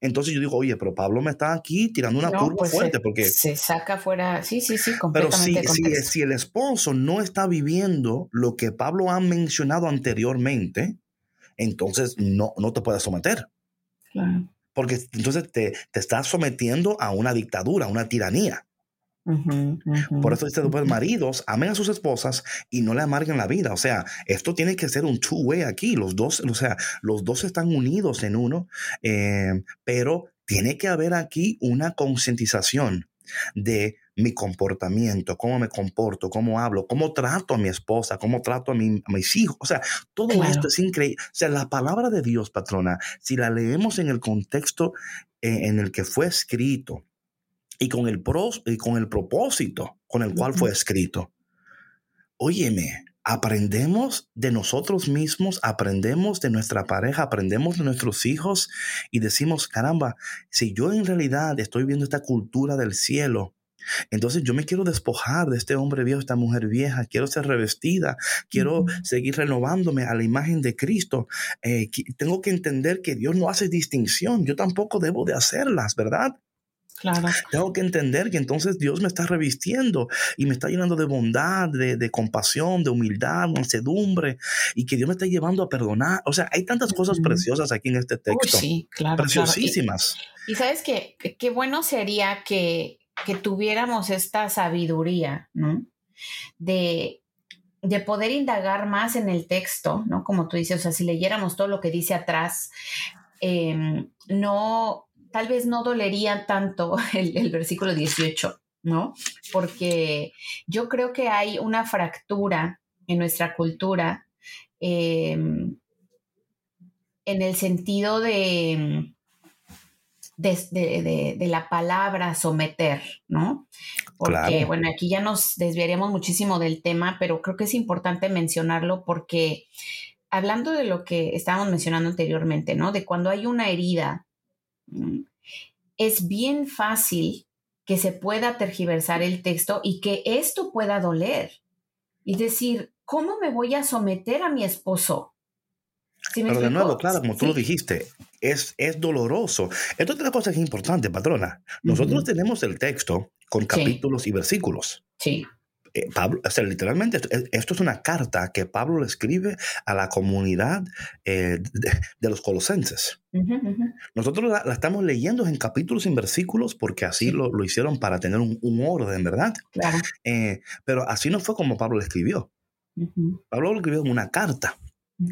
entonces yo digo, oye, pero Pablo me está aquí tirando una curva pues fuerte porque... Se saca fuera, sí, sí, sí, completamente. Pero si, si, el esposo no está viviendo lo que Pablo ha mencionado anteriormente, entonces no, no te puedes someter. Claro. Porque entonces te, te estás sometiendo a una dictadura, a una tiranía. Por eso dice después, maridos, amen a sus esposas y no le amarguen la vida. O sea, esto tiene que ser un two-way aquí. Los dos, o sea, los dos están unidos en uno, eh, pero tiene que haber aquí una concientización de mi comportamiento, cómo me comporto, cómo hablo, cómo trato a mi esposa, cómo trato a, mis hijos. O sea, todo esto es increíble. O sea, la palabra de Dios, patrona, si la leemos en el contexto eh, en el que fue escrito, y con el, pros, y con el propósito con el cual fue escrito. Óyeme, aprendemos de nosotros mismos, aprendemos de nuestra pareja, aprendemos de nuestros hijos y decimos, caramba, si yo en realidad estoy viendo esta cultura del cielo, entonces yo me quiero despojar de este hombre viejo, esta mujer vieja, quiero ser revestida, quiero seguir renovándome a la imagen de Cristo. Eh, tengo que entender que Dios no hace distinción, yo tampoco debo de hacerlas, ¿verdad? Claro. Tengo que entender que entonces Dios me está revistiendo y me está llenando de bondad, de, compasión, de humildad, mansedumbre y que Dios me está llevando a perdonar. O sea, hay tantas cosas preciosas aquí en este texto. sí, claro. Preciosísimas. Y, sabes que qué bueno sería que, que tuviéramos esta sabiduría, ¿no? De, de poder indagar más en el texto, ¿no? Como tú dices, o sea, si leyéramos todo lo que dice atrás, em, no tal vez no dolería tanto el, versículo 18, ¿no? Porque yo creo que hay una fractura en nuestra cultura em, en el sentido de, de, la palabra someter, ¿no? Porque, bueno, aquí ya nos desviaríamos muchísimo del tema, pero creo que es importante mencionarlo porque hablando de lo que estábamos mencionando anteriormente, ¿no? De cuando hay una herida es bien fácil que se pueda tergiversar el texto y que esto pueda doler. Y decir, ¿cómo me voy a someter a mi esposo? Pero de nuevo, claro, como tú lo dijiste, es, es doloroso. Esto es otra cosa que es importante, patrona. Nosotros tenemos el texto con capítulos y versículos. Sí. Eh, Pablo, o sea, literalmente, esto, es una carta que Pablo le escribe a la comunidad eh, de, los colosenses. Nosotros la, estamos leyendo en capítulos y en versículos porque así lo, hicieron para tener un, orden, ¿verdad? Claro. Eh, pero así no fue como Pablo le escribió. Pablo lo escribió en una carta.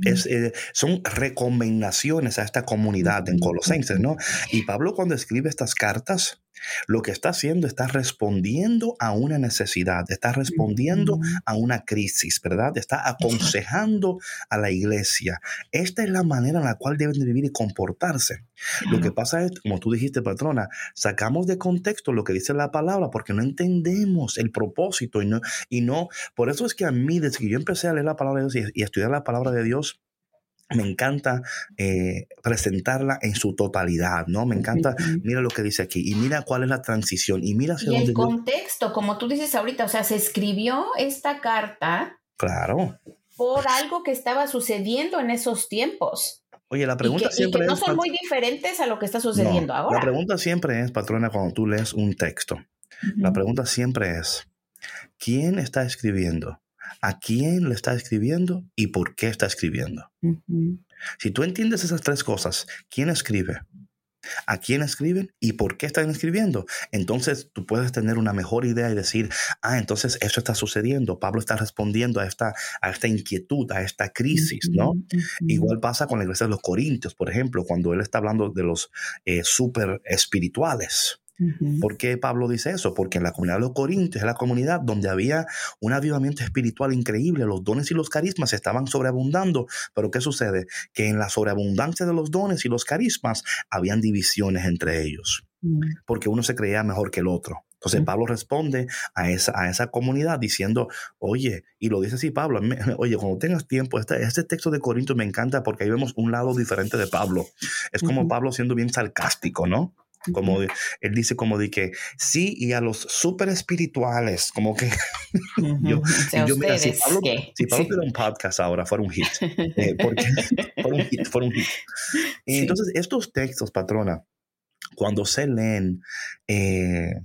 Es, son recomendaciones a esta comunidad en Colosenses, ¿no? Y Pablo cuando escribe estas cartas, Lo que está haciendo está respondiendo a una necesidad, está respondiendo a una crisis, ¿verdad? Está aconsejando a la iglesia. Esta es la manera en la cual deben de vivir y comportarse. Lo que pasa es, como tú dijiste, patrona, sacamos de contexto lo que dice la palabra porque no entendemos el propósito y no, y no, por eso es que a mí, desde que yo empecé a leer la palabra de Dios y, y estudiar la palabra de Dios, me encanta eh, presentarla en su totalidad, ¿no? Me encanta, mira lo que dice aquí y mira cuál es la transición y mira y el contexto, como tú dices ahorita, o sea, se escribió esta carta. Claro. Por algo que estaba sucediendo en esos tiempos. Oye, la pregunta que, siempre y que no es, son muy diferentes a lo que está sucediendo ahora. La pregunta siempre es, patrona, cuando tú lees un texto, la pregunta siempre es, ¿quién está escribiendo? a quién le está escribiendo y por qué está escribiendo. Si tú entiendes esas tres cosas, quién escribe, a quién escriben y por qué están escribiendo. Entonces tú puedes tener una mejor idea y decir, ah, entonces eso está sucediendo. Pablo está respondiendo a esta, a esta inquietud, a esta crisis, ¿no? Igual pasa con la iglesia de los Corintios, por ejemplo, cuando él está hablando de los eh, super espirituales. ¿Por qué Pablo dice eso? Porque en la comunidad de los Corintios es la comunidad donde había un avivamiento espiritual increíble, los dones y los carismas estaban sobreabundando, pero ¿qué sucede? Que en la sobreabundancia de los dones y los carismas habían divisiones entre ellos, porque uno se creía mejor que el otro. Entonces Pablo responde a esa, a esa comunidad diciendo, oye, y lo dice así Pablo, oye, cuando tengas tiempo, este, este texto de Corinto me encanta porque ahí vemos un lado diferente de Pablo. Es como Pablo siendo bien sarcástico, ¿no? Como él dice como de que sí, y a los súper espirituales, como que yo, yo mira, si Pablo, si Pablo un podcast ahora, fuera un hit. Eh, porque, fuera un hit, fuera un hit. Entonces, estos textos, patrona, cuando se leen eh,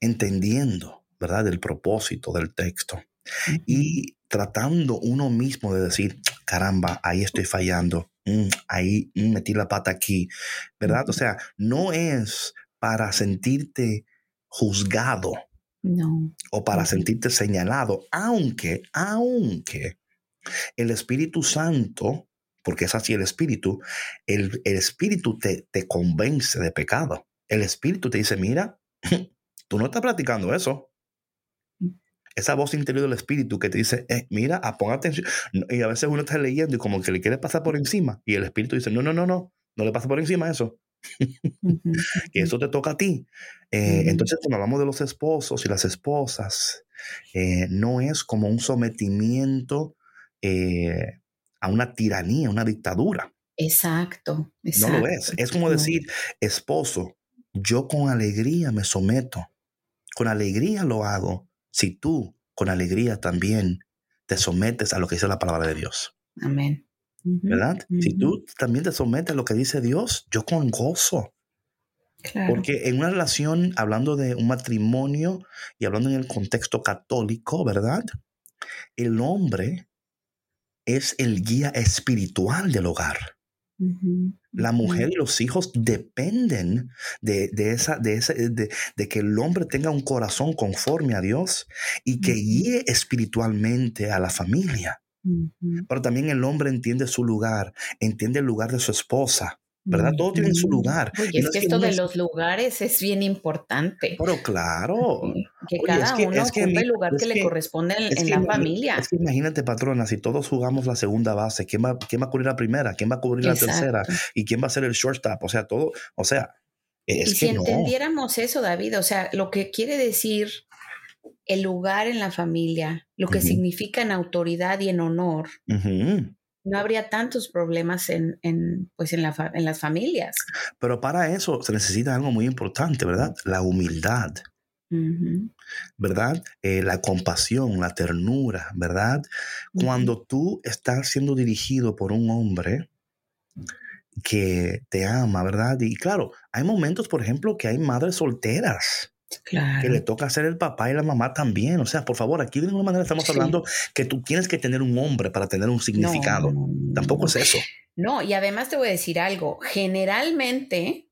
entendiendo, ¿verdad?, el propósito del texto y tratando uno mismo de decir, caramba, ahí estoy fallando, Mm, ahí mm, metí la pata aquí, ¿verdad? O sea, no es para sentirte juzgado. O para sentirte señalado, aunque, aunque el Espíritu Santo, porque es así el Espíritu, el, el Espíritu te, te convence de pecado. El Espíritu te dice, mira, tú no estás practicando eso esa voz interior del espíritu que te dice, eh, mira, a, ah, pon atención. Y a veces uno está leyendo y como que le quiere pasar por encima. Y el espíritu dice, no, no, no, no, no le pasa por encima eso. que eso te toca a ti. Eh, entonces, cuando hablamos de los esposos y las esposas, eh, no es como un sometimiento a una tiranía, una dictadura. Exacto, exacto. No lo es. Es como decir, esposo, yo con alegría me someto, con alegría lo hago, si tú con alegría también te sometes a lo que dice la palabra de Dios. Amén. ¿Verdad? Si tú también te sometes a lo que dice Dios, yo con gozo. Porque en una relación, hablando de un matrimonio y hablando en el contexto católico, ¿verdad? El hombre es el guía espiritual del hogar. La mujer y los hijos dependen de, esa, de, ese, de, que el hombre tenga un corazón conforme a Dios y que guíe espiritualmente a la familia. Pero también el hombre entiende su lugar, entiende el lugar de su esposa, ¿verdad? Todo tiene su lugar. es, que esto de los lugares es bien importante. Pero claro. Que cada uno ocupe el lugar que, le corresponde en, la familia. Es que imagínate, patrona, si todos jugamos la segunda base, ¿quién va, quién va a cubrir la primera? ¿Quién va a cubrir la tercera? ¿Y quién va a ser el shortstop? O sea, todo, o sea, es y si entendiéramos eso, David, o sea, lo que quiere decir el lugar en la familia, lo que significa en autoridad y en honor, no habría tantos problemas en, pues en, la, en, las familias. Pero para eso se necesita algo muy importante, ¿verdad? La humildad. ¿Verdad? Eh, la compasión, la ternura, ¿verdad? Cuando tú estás siendo dirigido por un hombre que te ama, ¿verdad? Y claro, hay momentos, por ejemplo, que hay madres solteras que le toca ser el papá y la mamá también. O sea, por favor, aquí de ninguna manera estamos hablando que tú tienes que tener un hombre para tener un significado. Tampoco es eso. No, y además te voy a decir algo. Generalmente,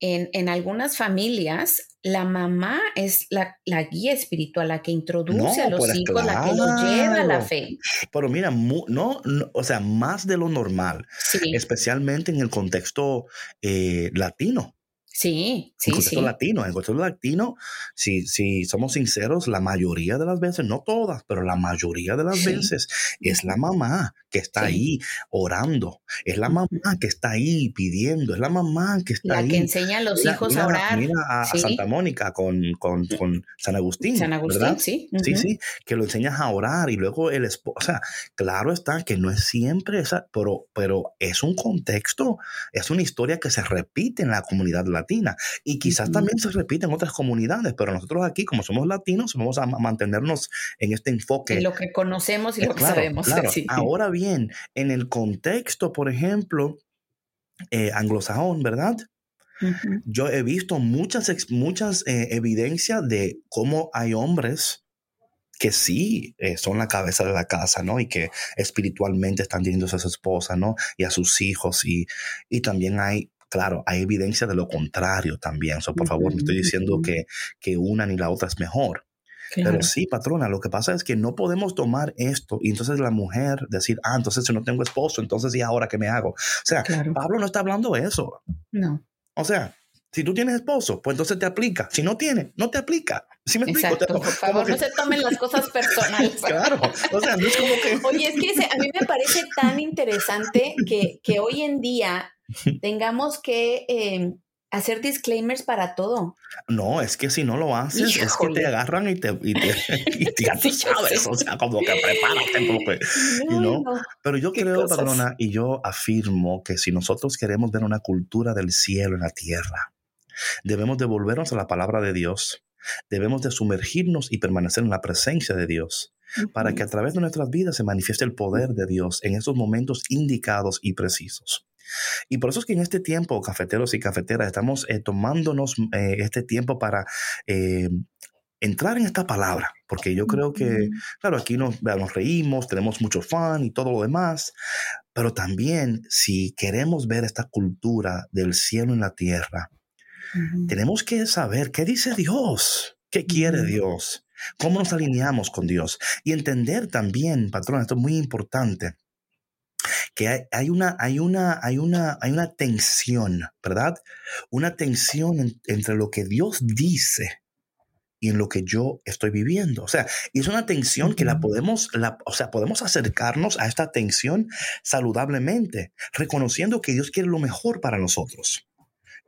en, en algunas familias, la mamá es la, la, guía espiritual, la que introduce a los pues, hijos, la que los lleva a la fe. Pero mira, no, o sea, más de lo normal, especialmente en el contexto eh, latino. Sí, sí, en sí. latino. En contexto latino, si, si somos sinceros, la mayoría de las veces, no todas, pero la mayoría de las Sí. veces es la mamá que está Sí. ahí orando, es la mamá que está ahí pidiendo, es la mamá que está La ahí. que enseña a los Mira- hijos mira- a orar. Mira a, a Sí. Santa Mónica con, con, con San Agustín. San Agustín, ¿verdad? sí. Sí, sí, que lo enseñas a orar y luego el esposo, o sea, claro está que no es siempre esa, pero, pero es un contexto, es una historia que se repite en la comunidad latina y quizás también se repite en otras comunidades, pero nosotros aquí, como somos latinos, vamos a ma- mantenernos en este enfoque. Y lo que conocemos y Eh, lo que claro, sabemos. claro. sí. Ahora bien, en el contexto, por ejemplo, eh, anglosajón, ¿verdad? Ujú. Yo he visto muchas, muchas eh, evidencias de cómo hay hombres que sí eh, son la cabeza de la casa, ¿no? Y que espiritualmente están teniendo a su esposa, ¿no? Y a sus hijos. Y, y también hay, claro, hay evidencia de lo contrario también. So, por favor, no estoy diciendo que, que una ni la otra es mejor. Claro. Pero sí, patrona, lo que pasa es que no podemos tomar esto y entonces la mujer decir, ah, entonces si no tengo esposo, entonces ¿y ahora qué me hago? O sea, Claro. Pablo no está hablando de eso. No. O sea, si tú tienes esposo, pues entonces te aplica. Si no tienes, no te aplica. ¿Sí me explico? Exacto. Por favor, que- no se tomen las cosas personales. Claro. O sea, no es como que... Oye, es que ese- a mí me parece tan interesante que, que hoy en día tengamos que eh, hacer disclaimers para todo. No, es que si no lo haces, es que Híjole. te agarran y te... Y te, y te- tú sabes, o sea, como que prepárate, como que... No, no. Pero yo creo, cosas. patrona, y yo afirmo que si nosotros queremos ver una cultura del cielo en la tierra, debemos de volvernos a la palabra de Dios, debemos de sumergirnos y permanecer en la presencia de Dios, para que a través de nuestras vidas se manifieste el poder de Dios en esos momentos indicados y precisos. Y por eso es que en este tiempo, cafeteros y cafeteras, estamos eh, tomándonos eh, este tiempo para eh, entrar en esta palabra, porque yo creo que. Claro, aquí nos, nos reímos, tenemos mucho fan y todo lo demás, pero también si queremos ver esta cultura del cielo en la tierra, tenemos que saber qué dice Dios, qué quiere. Dios, cómo nos alineamos con Dios y entender también, patrón, esto es muy importante, que hay, hay una, hay, una, hay, una, hay una tensión, ¿verdad? Una tensión en- entre lo que Dios dice y en lo que yo estoy viviendo. O sea, es una tensión que la podemos, la, o sea, podemos acercarnos a esta tensión saludablemente, reconociendo que Dios quiere lo mejor para nosotros.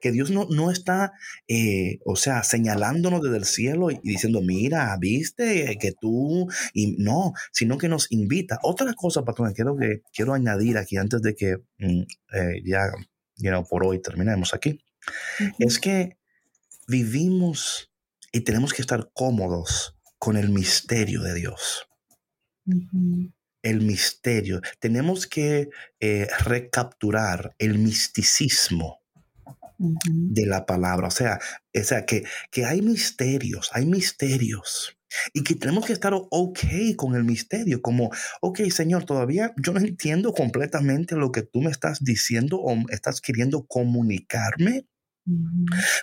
Que Dios no, no está, eh, o sea, señalándonos desde el cielo y diciendo, mira, viste que tú, y no, sino que nos invita. Otra cosa, patrón, quiero, que, quiero añadir aquí antes de que mm, eh, ya, you know, por hoy terminemos aquí, es que vivimos y tenemos que estar cómodos con el misterio de Dios. El misterio. Tenemos que eh, recapturar el misticismo De la palabra. O sea, o sea que, que hay misterios, hay misterios. Y que tenemos que estar ok con el misterio, como, ok, Señor, todavía yo no entiendo completamente lo que tú me estás diciendo o estás queriendo comunicarme.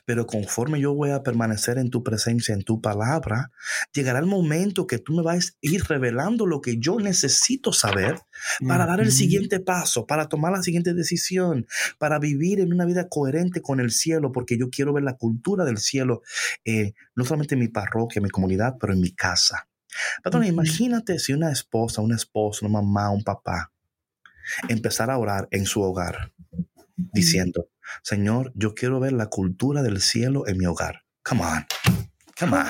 Pero conforme yo voy a permanecer en tu presencia, en tu palabra, llegará el momento que tú me vas a ir revelando lo que yo necesito saber para dar el siguiente paso, para tomar la siguiente decisión, para vivir en una vida coherente con el cielo, porque yo quiero ver la cultura del cielo, eh, no solamente en mi parroquia, en mi comunidad, pero en mi casa. Perdón, Ujú. imagínate si una esposa, un esposo, una mamá, un papá, empezar a orar en su hogar, diciendo, Señor, yo quiero ver la cultura del cielo en mi hogar. Come on, come on.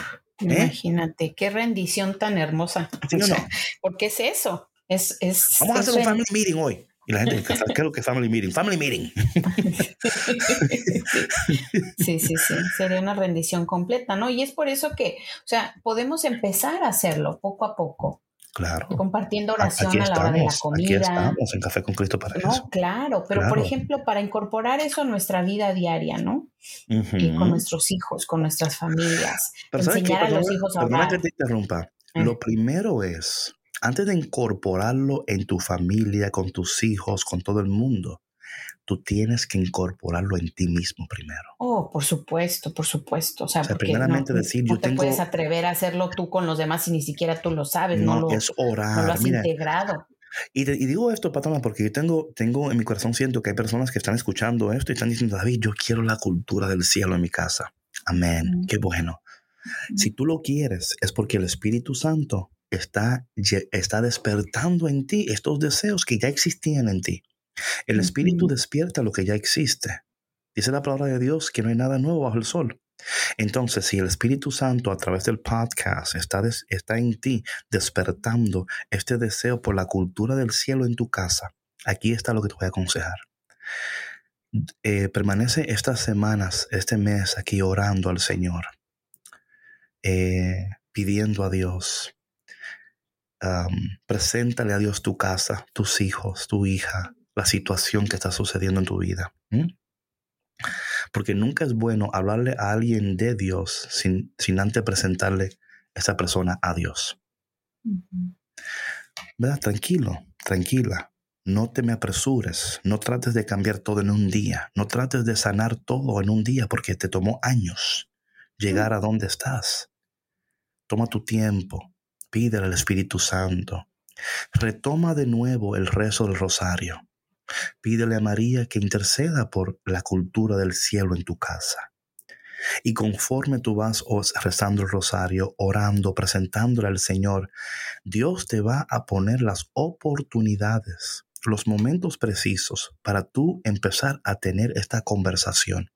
¿Eh? Imagínate, qué rendición tan hermosa. ¿Sí o no? Porque es eso. Es, es, Vamos a hacer un family meeting hoy. Y la gente, ¿qué es lo que family meeting? Family meeting. Sí, sí, sí, sería una rendición completa, ¿no? Y es por eso que, o sea, podemos empezar a hacerlo poco a poco, Claro. compartiendo Aquí oración a la hora de la estamos, aquí comida. estamos en Café con Cristo para eso. No, claro, pero por Claro. ejemplo, para incorporar eso a nuestra vida diaria, ¿no? Ujú. Y con nuestros hijos, con nuestras familias, Pero enseñar a los hijos a orar. que te interrumpa. Eh. Lo primero es, antes de incorporarlo en tu familia, con tus hijos, con todo el mundo, tú tienes que incorporarlo en ti mismo primero. Oh, por supuesto, por supuesto. O sea, O sea, porque no, primeramente decir, no yo te tengo- puedes atrever a hacerlo tú con los demás si ni siquiera tú lo sabes, no, No, lo, es no lo orar. has Mira, integrado. Y, digo esto, patrona, porque yo tengo, tengo en mi corazón, siento que hay personas que están escuchando esto y están diciendo, David, yo quiero la cultura del cielo en mi casa. Amén. Qué bueno. Si tú lo quieres, es porque el Espíritu Santo está, está despertando en ti estos deseos que ya existían en ti. El Espíritu despierta lo que ya existe. Dice la palabra de Dios que no hay nada nuevo bajo el sol. Entonces, si el Espíritu Santo a través del podcast está, está en ti despertando este deseo por la cultura del cielo en tu casa, aquí está lo que te voy a aconsejar. Eh, permanece estas semanas, este mes aquí orando al Señor, eh, pidiendo a Dios. preséntale a Dios tu casa, tus hijos, tu hija, la situación que está sucediendo en tu vida. Porque nunca es bueno hablarle a alguien de Dios sin, sin antes presentarle a esa persona a Dios. ¿Verdad? Tranquilo, tranquila. No te me apresures, no trates de cambiar todo en un día, no trates de sanar todo en un día porque te tomó años llegar a donde estás. Toma tu tiempo, pídele al Espíritu Santo, retoma de nuevo el rezo del rosario. Pídele a María que interceda por la cultura del cielo en tu casa. Y conforme tú vas rezando el rosario, orando, presentándole al Señor, Dios te va a poner las oportunidades, los momentos precisos para tú empezar a tener esta conversación,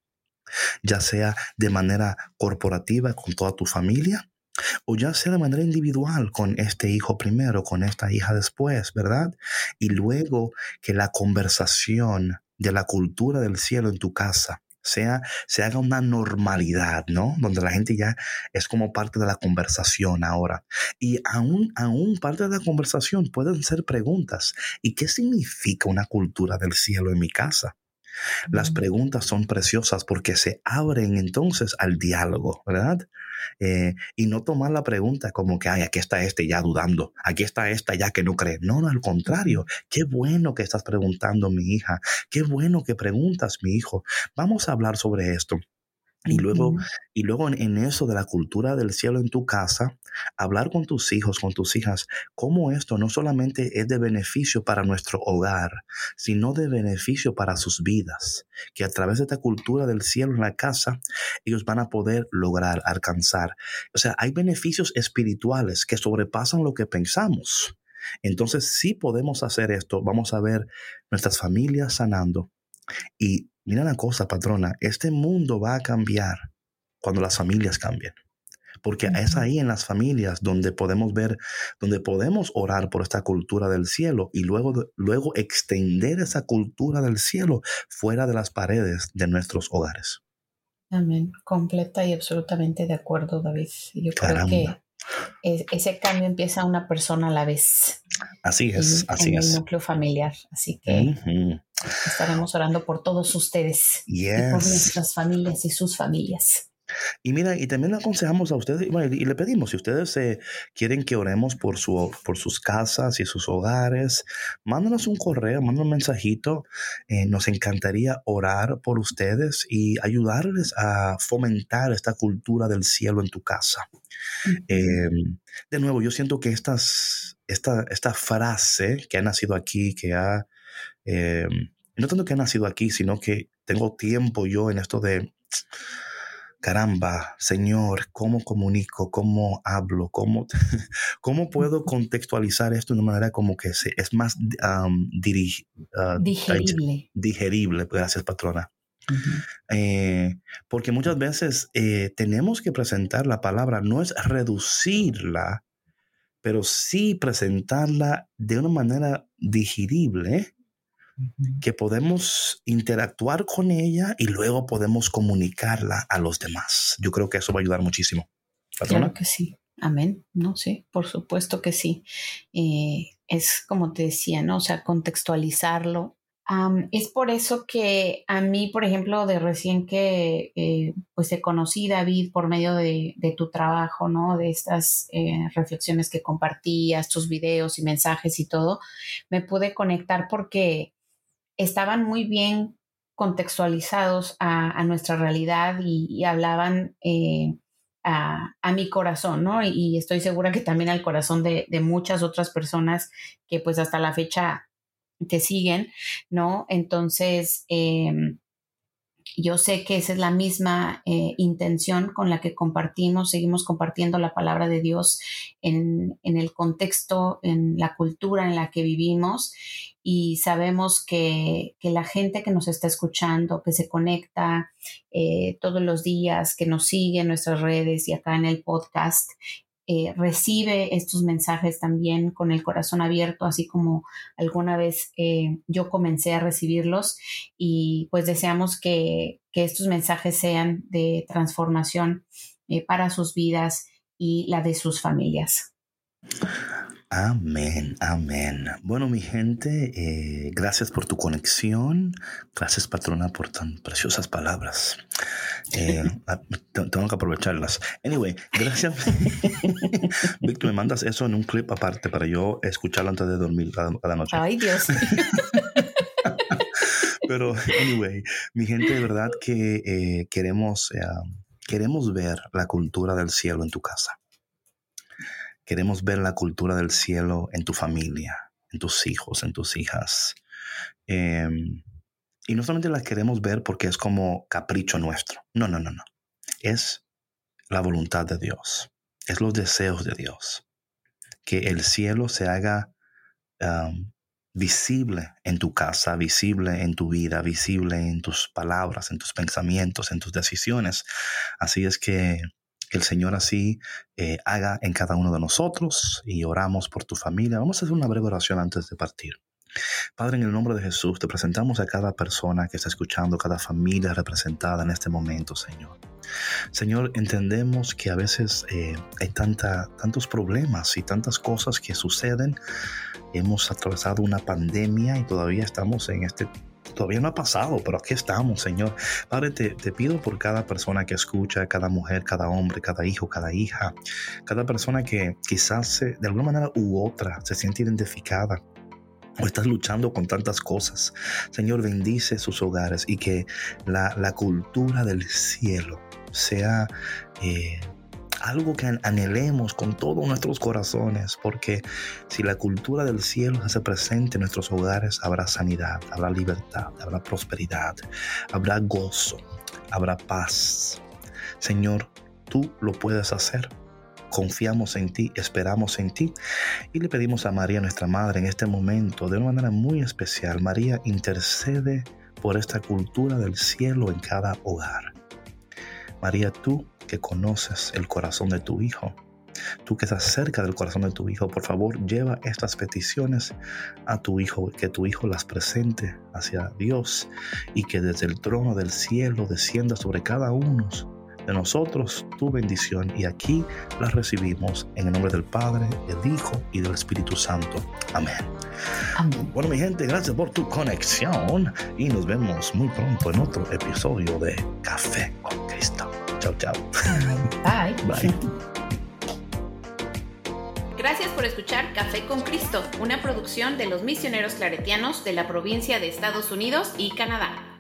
ya sea de manera corporativa con toda tu familia, o ya sea de manera individual con este hijo primero, con esta hija después, ¿verdad? Y luego que la conversación de la cultura del cielo en tu casa sea, se haga una normalidad, ¿no? Donde la gente ya es como parte de la conversación ahora. Y aún, aún parte de la conversación pueden ser preguntas. ¿Y qué significa una cultura del cielo en mi casa? Las preguntas son preciosas porque se abren entonces al diálogo, ¿verdad? Eh, y no tomar la pregunta como que, ay, aquí está este ya dudando, aquí está esta ya que no cree. No, no, al contrario, qué bueno que estás preguntando, mi hija, qué bueno que preguntas, mi hijo. Vamos a hablar sobre esto. Y luego, y luego en, eso de la cultura del cielo en tu casa, hablar con tus hijos, con tus hijas, cómo esto no solamente es de beneficio para nuestro hogar, sino de beneficio para sus vidas, que a través de esta cultura del cielo en la casa, ellos van a poder lograr, alcanzar. O sea, hay beneficios espirituales que sobrepasan lo que pensamos. Entonces, si podemos hacer esto, vamos a ver nuestras familias sanando y Mira una cosa, patrona, este mundo va a cambiar cuando las familias cambien. Porque es ahí en las familias donde podemos ver, donde podemos orar por esta cultura del cielo y luego, luego extender esa cultura del cielo fuera de las paredes de nuestros hogares. Amén. Completa y absolutamente de acuerdo, David. Yo creo que ese cambio empieza una persona a la vez. Así es, así es. En el núcleo familiar. Así que estaremos orando por todos ustedes y por nuestras familias y sus familias. Y mira, y también le aconsejamos a ustedes, y le pedimos, si ustedes eh, quieren que oremos por, su, por sus casas y sus hogares, mándanos un correo, mándanos un mensajito. Eh, nos encantaría orar por ustedes y ayudarles a fomentar esta cultura del cielo en tu casa. Em, de nuevo, yo siento que estas, esta, esta frase que ha nacido aquí, que ha, em, no tanto que ha nacido aquí, sino que tengo tiempo yo en esto de caramba, Señor, ¿cómo comunico? ¿Cómo hablo? ¿Cómo, cómo puedo contextualizar esto de una manera como que es más ah, digerible? Digerible, gracias patrona. Eh, porque muchas veces eh, tenemos que presentar la palabra, no es reducirla, pero sí presentarla de una manera digerible que podemos interactuar con ella y luego podemos comunicarla a los demás. Yo creo que eso va a ayudar muchísimo. Claro que sí. Amén. No, sí, por supuesto que sí. Eh, es como te decía, ¿no? O sea, contextualizarlo. es por eso que a mí, por ejemplo, de recién que eh, pues te conocí, David, por medio de, tu trabajo, ¿no? De estas eh, reflexiones que compartías, tus videos y mensajes y todo, me pude conectar porque estaban muy bien contextualizados a, nuestra realidad y, hablaban eh, a, mi corazón, ¿no? Y, estoy segura que también al corazón de, de, muchas otras personas que pues hasta la fecha te siguen, ¿no? Entonces, eh, yo sé que esa es la misma eh, intención con la que compartimos, seguimos compartiendo la palabra de Dios en, el contexto, en la cultura en la que vivimos y sabemos que, la gente que nos está escuchando, que se conecta eh, todos los días, que nos sigue en nuestras redes y acá en el podcast, eh, recibe estos mensajes también con el corazón abierto, así como alguna vez eh, yo comencé a recibirlos y pues deseamos que, estos mensajes sean de transformación eh, para sus vidas y la de sus familias. Amén, amén. Bueno, mi gente, eh, gracias por tu conexión. Gracias, patrona, por tan preciosas palabras. Eh, ah, tengo que aprovecharlas. Anyway, gracias. Víctor, me mandas eso en un clip aparte para yo escucharlo antes de dormir cada, noche. Ay, Dios. Pero, anyway, mi gente, de verdad que eh, queremos, queremos ver la cultura del cielo en tu casa. Queremos ver la cultura del cielo en tu familia, en tus hijos, en tus hijas. Em, y no solamente la queremos ver porque es como capricho nuestro. No, no, no, no. Es la voluntad de Dios. Es los deseos de Dios. Que el cielo se haga visible en tu casa, visible en tu vida, visible en tus palabras, en tus pensamientos, en tus decisiones. Así es que el Señor así eh, haga en cada uno de nosotros y oramos por tu familia. Vamos a hacer una breve oración antes de partir. Padre, en el nombre de Jesús, te presentamos a cada persona que está escuchando, cada familia representada en este momento, Señor. Señor, entendemos que a veces eh, hay tanta, tantos problemas y tantas cosas que suceden. Hemos atravesado una pandemia y todavía estamos en este todavía no ha pasado, pero aquí estamos, Señor. Padre, te, te, pido por cada persona que escucha, cada mujer, cada hombre, cada hijo, cada hija, cada persona que quizás de alguna manera u otra se siente identificada o estás luchando con tantas cosas. Señor, bendice sus hogares y que la, la cultura del cielo sea eh, algo que anhelemos con todos nuestros corazones, porque si la cultura del cielo se hace presente en nuestros hogares, habrá sanidad, habrá libertad, habrá prosperidad, habrá gozo, habrá paz. Señor, tú lo puedes hacer. Confiamos en ti, esperamos en ti y le pedimos a María, nuestra Madre, en este momento, de una manera muy especial. María intercede por esta cultura del cielo en cada hogar. María, tú que conoces el corazón de tu hijo, tú que estás cerca del corazón de tu hijo, por favor lleva estas peticiones a tu hijo, que tu hijo las presente hacia Dios y que desde el trono del cielo descienda sobre cada uno de nosotros tu bendición y aquí las recibimos en el nombre del Padre, del Hijo y del Espíritu Santo. Amén. Amén. Bueno, mi gente, gracias por tu conexión y nos vemos muy pronto en otro episodio de Café con Cristo. Chao, chao. Bye. Bye. Gracias por escuchar Café con Cristo, una producción de los misioneros claretianos de la provincia de Estados Unidos y Canadá.